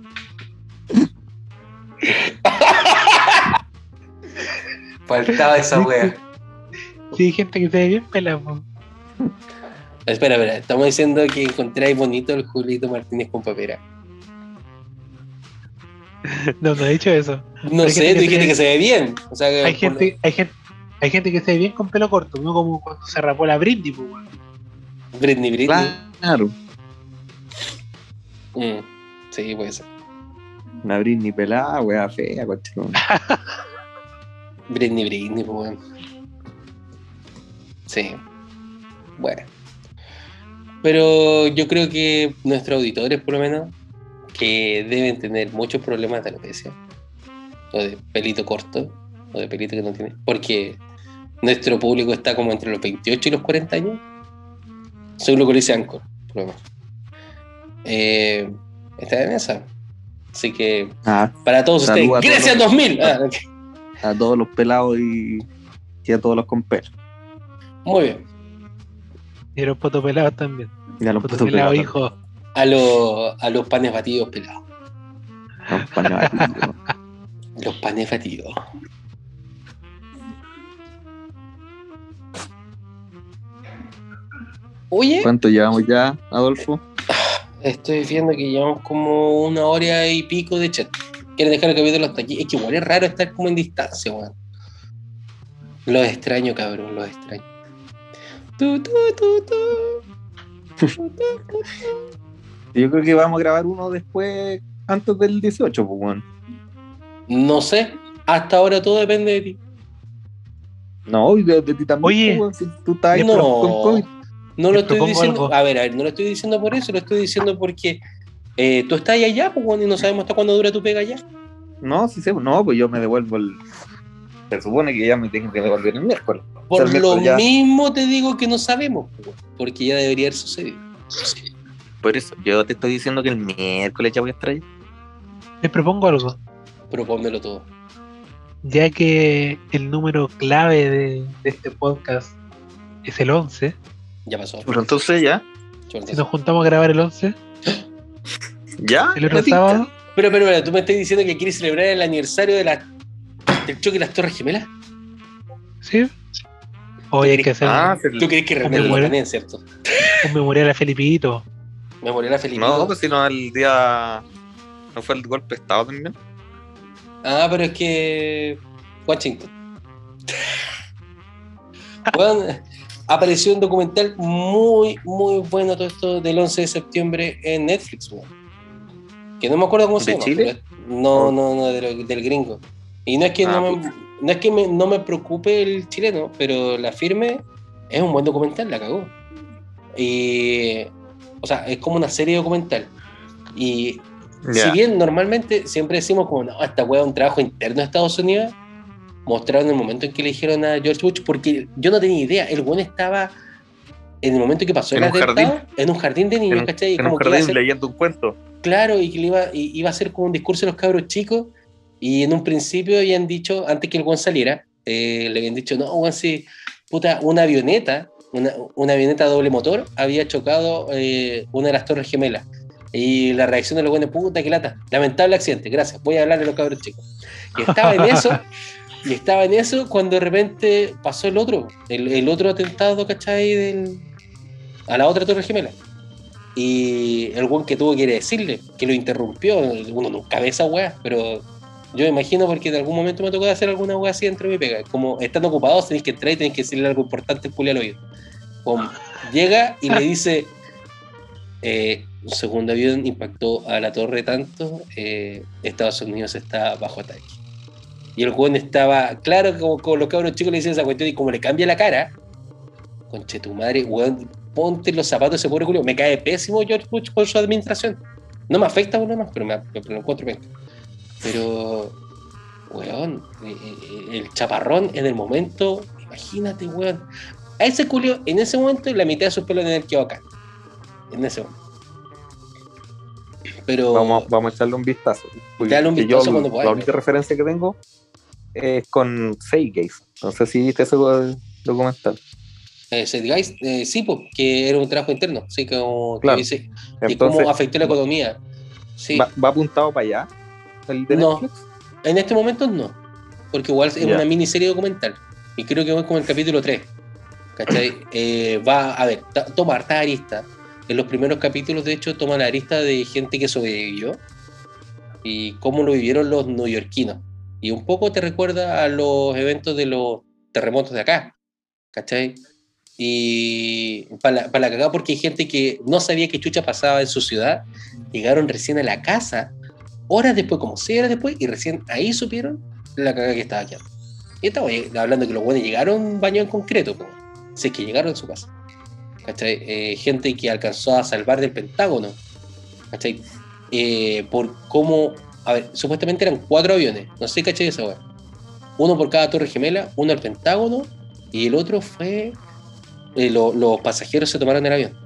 Faltaba esa wea. Sí, gente que se ve bien pelada. po. Espera, espera, estamos diciendo que encontráis bonito el Julito Martínez con papera. No, no he dicho eso. No Hay sé, gente tú que dijiste se- que se ve bien. O sea, que Hay gente, hay gente, hay gente que se ve bien con pelo corto, no como cuando se rapó la Britney, pues, weón. Britney, Britney. Claro. Mm, Sí, puede ser. Una Britney pelada, wea fea, coche. <laughs> Britney, Britney, pues bueno. Sí. Bueno. Pero yo creo que nuestros auditores, por lo menos, que deben tener muchos problemas de alopecia, o de pelito corto, o de pelito que no tiene, porque nuestro público está como entre los 28 y los 40 años, según lo que dice Anchor, por lo menos. Eh, está en esa. Así que, Ah, para todos ustedes, a todos ¡Grecia los- 2000! Ah, a todos los pelados y, y a todos los con pelo. Muy bien. Y los potos pelados también. Y a los Potos putos pelados, pelados. hijo. A, los a los panes batidos pelados. Los panes batidos. Los panes batidos. Oye, ¿Cuánto llevamos ya, Adolfo? estoy viendo que llevamos como una hora y pico de chat. ¿Quieren dejar el capítulo hasta aquí? Es que igual es raro estar como en distancia, weón. Los extraño, cabrón, los extraño. Tu, tu, tu, tu. <laughs> Yo creo que vamos a grabar uno después, antes del 18, pues. No sé, hasta ahora todo depende de ti. No, y de, de ti también. Oye. pues, si tú estás ahí No. con COVID. No lo estoy diciendo. algo. A ver, a ver, no lo estoy diciendo por eso, lo estoy diciendo porque eh, tú estás allá, pues, y no sabemos hasta cuándo dura tu pega allá. No, sí sé, no, pues yo me devuelvo el. Se supone que ya me tengo que devolver el miércoles. Por O sea, el lo ya. mismo te digo que no sabemos, pues, porque ya debería haber sucedido. Por eso, yo te estoy diciendo que el miércoles ya voy a estar ahí. Les propongo algo. Propónmelo todo. Ya que el número clave de, de este podcast es el 11, Ya pasó. Pero entonces ya. si nos juntamos a grabar el 11, ¿Ya? el otro sábado, Pero, pero, pero, tú me estás diciendo que quieres celebrar el aniversario de la, del choque de las Torres Gemelas. ¿sí? Hoy hay que hacer Ah, Tú crees que realmente lo muere. también, ¿cierto? un memorial a Felipito. Me morí la feliz. no, pues si no, el día. ¿No fue el golpe de Estado también? Ah, pero es que. Washington. Bueno, apareció un documental muy, muy bueno todo esto del 11 de septiembre en Netflix, weón. Que no me acuerdo cómo se ¿De llama. Chile? pero- no, no, no, del gringo. Y no es que, Ah, no, me, no, es que me- no me preocupe el chileno, pero la firme es un buen documental, la cagó. Y. O sea, es como una serie documental. Y si bien normalmente siempre decimos como, no, esta weá es un trabajo interno de Estados Unidos, mostraron el momento en que eligieron a George Bush, porque yo no tenía idea, el weón estaba en el momento que pasó En el un atentado, jardín. en un jardín de niños, En, ¿cachai? Y en como un que a jardín ser- leyendo un cuento. Claro, y que le iba, y- iba a ser como un discurso de los cabros chicos, y en un principio habían dicho, antes que el weón saliera, eh, le habían dicho, no, weón, sí, puta, una avioneta, una, una avioneta doble motor, había chocado eh, una de las torres gemelas. Y la reacción de los buenos, puta, que lata, lamentable accidente, gracias, voy a hablar de los cabros chicos. Y estaba en eso, <laughs> y estaba en eso cuando de repente pasó el otro, el, el otro atentado, ¿cachai? Del, a la otra torre gemela. Y el buen que tuvo que decirle, que lo interrumpió, uno nunca ve esa weá, pero Yo me imagino porque en algún momento me tocó hacer alguna hueá así entre mi pega. Como están ocupados, tenéis que entrar y tenéis que decirle algo importante al al oído. Como, llega y le dice: eh, Un segundo avión impactó a la torre tanto, eh, Estados Unidos está bajo ataque. Y el weón estaba, claro, como, como los cabros chicos le dicen esa cuestión y como le cambia la cara, conche tu madre, weón, ponte los zapatos ese pobre Julio. Me cae pésimo George Bush por su administración. No me afecta uno más, pero me, pero lo encuentro bien. Pero, weón, eh, eh, el chaparrón en el momento, imagínate, weón. A ese Julio, en ese momento, la mitad de sus pelos en quedó acá. En ese momento. Pero. Vamos, vamos a echarle un vistazo. Porque Dale un yo vistazo cuando podáis, la única referencia que tengo es con Gaze. No sé si viste ese documental. Eh, Zeitgeist, eh, sí, pues, que era un trabajo interno, sí, como que Claro. dice, y Entonces, cómo afectó la economía. Sí, va, va apuntado para allá. El de No. Netflix. en este momento no, porque igual es Ya. una miniserie documental, y creo que va como el capítulo 3. ¿Cachai? <clears throat> Eh, va, a ver, toma harta arista. En los primeros capítulos, de hecho, toma la arista de gente que sobrevivió y cómo lo vivieron los neoyorquinos. Y un poco te recuerda a los eventos de los terremotos de acá, ¿cachai? Y para la, pa' la cagada porque hay gente que no sabía qué chucha pasaba en su ciudad, llegaron recién a la casa, horas después, como seis horas después, y recién ahí supieron la cagada que estaba quedando. Y estamos hablando que los buenos llegaron bañados en concreto, po, si es que llegaron a su casa. ¿Cachai? Eh, gente que alcanzó a salvar del Pentágono, ¿cachai? Eh, por cómo, a ver, supuestamente eran cuatro aviones, no sé, ¿cachai? Esa weá. Uno por cada torre gemela, uno al Pentágono, y el otro fue, eh, lo- los pasajeros se tomaron el avión.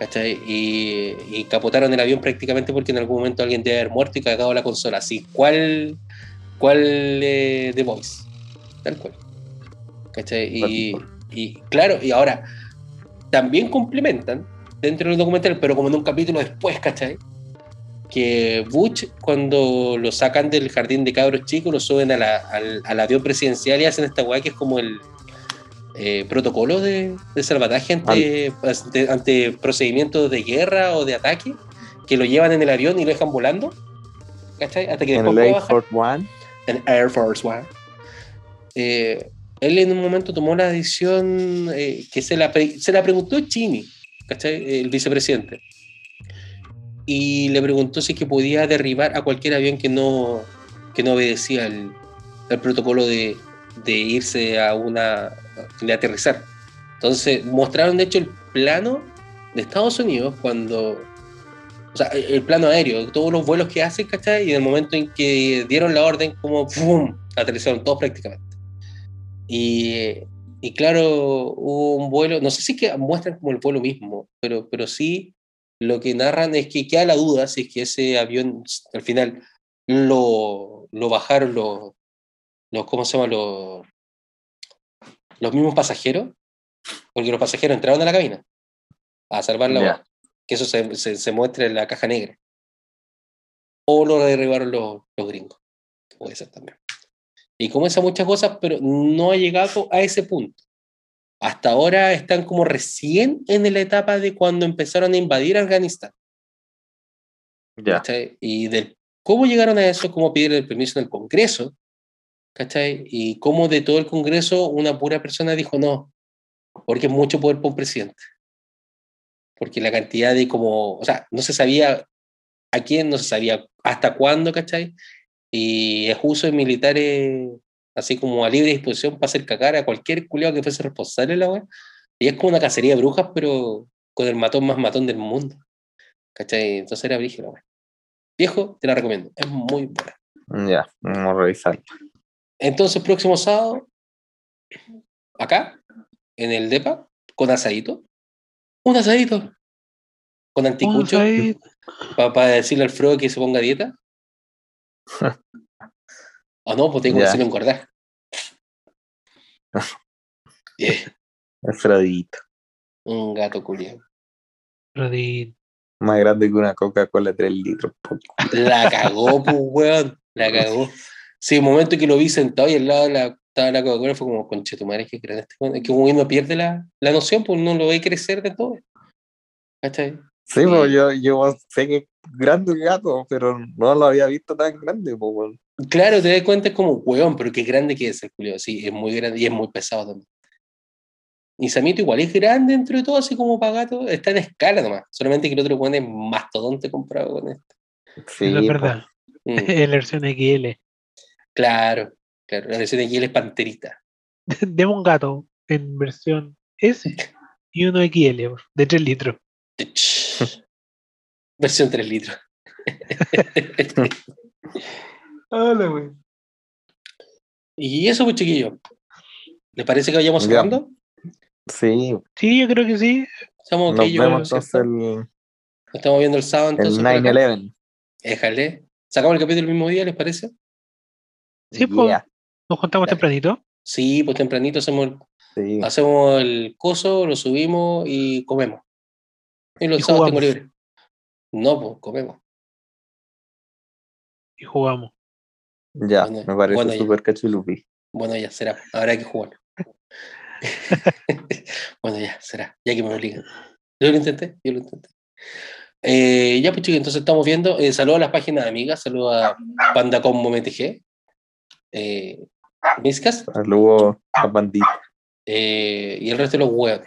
¿Cachai? Y, y capotaron el avión prácticamente porque en algún momento alguien debe haber muerto y cagado la consola. Así, ¿cuál, cuál eh, The Voice? Tal cual. ¿Cachai? Y, y claro, y ahora también complementan dentro del documental, pero como en un capítulo después, ¿cachai? Que Butch, cuando lo sacan del jardín de cabros chicos, lo suben a la- al, al avión presidencial y hacen esta weá que es como el eh, protocolo de, de salvataje ante, ante, ante procedimientos de guerra o de ataque, que lo llevan en el avión y lo dejan volando, ¿cachai? Hasta que En después el Air Force One. en Air Force One. Eh, él en un momento tomó la decisión eh, que se la, pre- se la preguntó Chini, ¿cachai? El vicepresidente. Y le preguntó si es que podía derribar a cualquier avión que no, que no obedecía el, el protocolo de, de irse a una. De aterrizar. Entonces, mostraron de hecho el plano de Estados Unidos cuando. O sea, el plano aéreo, todos los vuelos que hacen, ¿cachai? Y en el momento en que dieron la orden, como ¡pum! aterrizaron todos prácticamente. Y, y claro, hubo un vuelo, no sé si es que muestran como el vuelo mismo, pero, pero sí lo que narran es que queda la duda si es que ese avión al final lo, lo bajaron los, los, ¿cómo se llama? Los, los mismos pasajeros, porque los pasajeros entraron a la cabina a salvar la voz, que eso se, se, se muestra en la caja negra. O lo derribaron los, los gringos, que puede ser también. Y comienza muchas cosas, pero no ha llegado a ese punto. Hasta ahora están como recién en la etapa de cuando empezaron a invadir Afganistán. Ya. ¿cachai? Y del cómo llegaron a eso, cómo pidieron el permiso en el Congreso, ¿cachai? Y cómo de todo el Congreso una pura persona dijo no, porque es mucho poder para un presidente. Porque la cantidad de como, o sea, no se sabía a quién, no se sabía hasta cuándo, ¿cachai? Y es uso de militares así como a libre disposición para hacer cagar a cualquier culiao que fuese responsable la wea. Y es como una cacería de brujas, pero con el matón más matón del mundo. ¿Cachai? Entonces era wea. Viejo, te la recomiendo. Es muy buena. Ya, vamos a revisar. Entonces, próximo sábado, acá, en el DEPA, con asadito. Un asadito. Con anticucho, para decirle al Frodo que se ponga a dieta. O <laughs> no, pues tengo que decirle engordar. <laughs> Yeah, Alfredito. un gato culiao. Rodin. Más grande que una Coca-Cola 3 litros. La cagó, pues, weón. La cagó. <laughs> Sí, el momento que lo vi sentado y al lado de la, estaba la Coca-Cola fue como, conche tu madre, que creen este weón?". Es que uno pierde la, la noción, pues no lo ve crecer de todo. ¿Cachai? Sí, pues yo, yo sé que es grande el gato, pero no lo había visto tan grande. weón. Claro, te das cuenta, es como, weón, pero qué grande que es el Julio. Sí, es muy grande y es muy pesado también. Y Samito igual es grande dentro de todo, así como Pagato. Está en escala nomás. Solamente que el otro weón es mastodonte comparado con este. Sí, es verdad. Mm, <laughs> Es la versión XL. Claro, claro. La versión de él es panterita. <laughs> Un gato en versión S y uno XL de 3 litros. <laughs> versión 3 litros. <laughs> Hola, güey. y eso, pues, chiquillos. ¿Les parece que vayamos Ya. cerrando? Sí, Sí, yo creo que sí. Estamos nos ok, yo, vemos ¿cierto? entonces el, Estamos viendo el sábado, el entonces. acá. 9-11. Déjale. Sacamos el capítulo el mismo día, ¿les parece? Sí, pues. Nos juntamos Dale. tempranito. Sí, pues tempranito hacemos el, sí. hacemos el coso, lo subimos y comemos. Y los Y sábados tengo libre. No, pues comemos. y jugamos. Ya, Bueno, me parece bueno, súper cachilupi. Bueno, ya será. Habrá que jugar. <laughs> bueno, ya será. Ya que me obligan. Yo lo intenté, yo lo intenté. Eh, ya, pues chicos, entonces estamos viendo. Eh, saludos a las páginas amigas. Saludos a Pandacom MTG. Eh, Miscas. Saludos a Bandita. eh, y el resto de los huevos.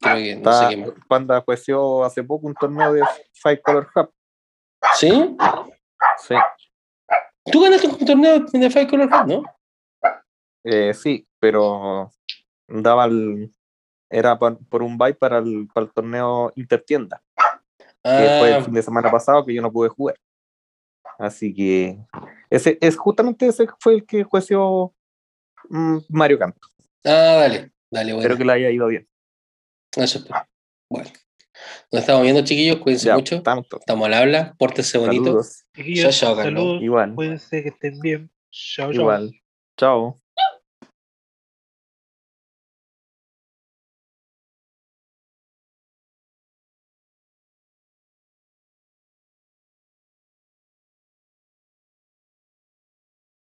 Creo que no sé Está- qué más. Panda jueció hace poco un torneo de Five Color Hub. ¿Sí? Sí, Tú ganaste un torneo de Five Color Cup, ¿no? eh, sí, pero daba el, era por, por un buy para el, para el torneo Intertienda, que fue el Ah, fin de semana pasado que yo no pude jugar. Así que ese es justamente ese fue el que jueció mm, Mario Canto. ah, dale, dale, bueno. Espero que le haya ido bien. Eso espero. Bueno. Nos estamos viendo, chiquillos. Cuídense Ya, mucho. tanto. Estamos al habla. Pórtense bonito. Saludos. Chao, chao, Carlos. saludos. Igual, Cuídense que estén bien. Chao, chao. igual. Chao.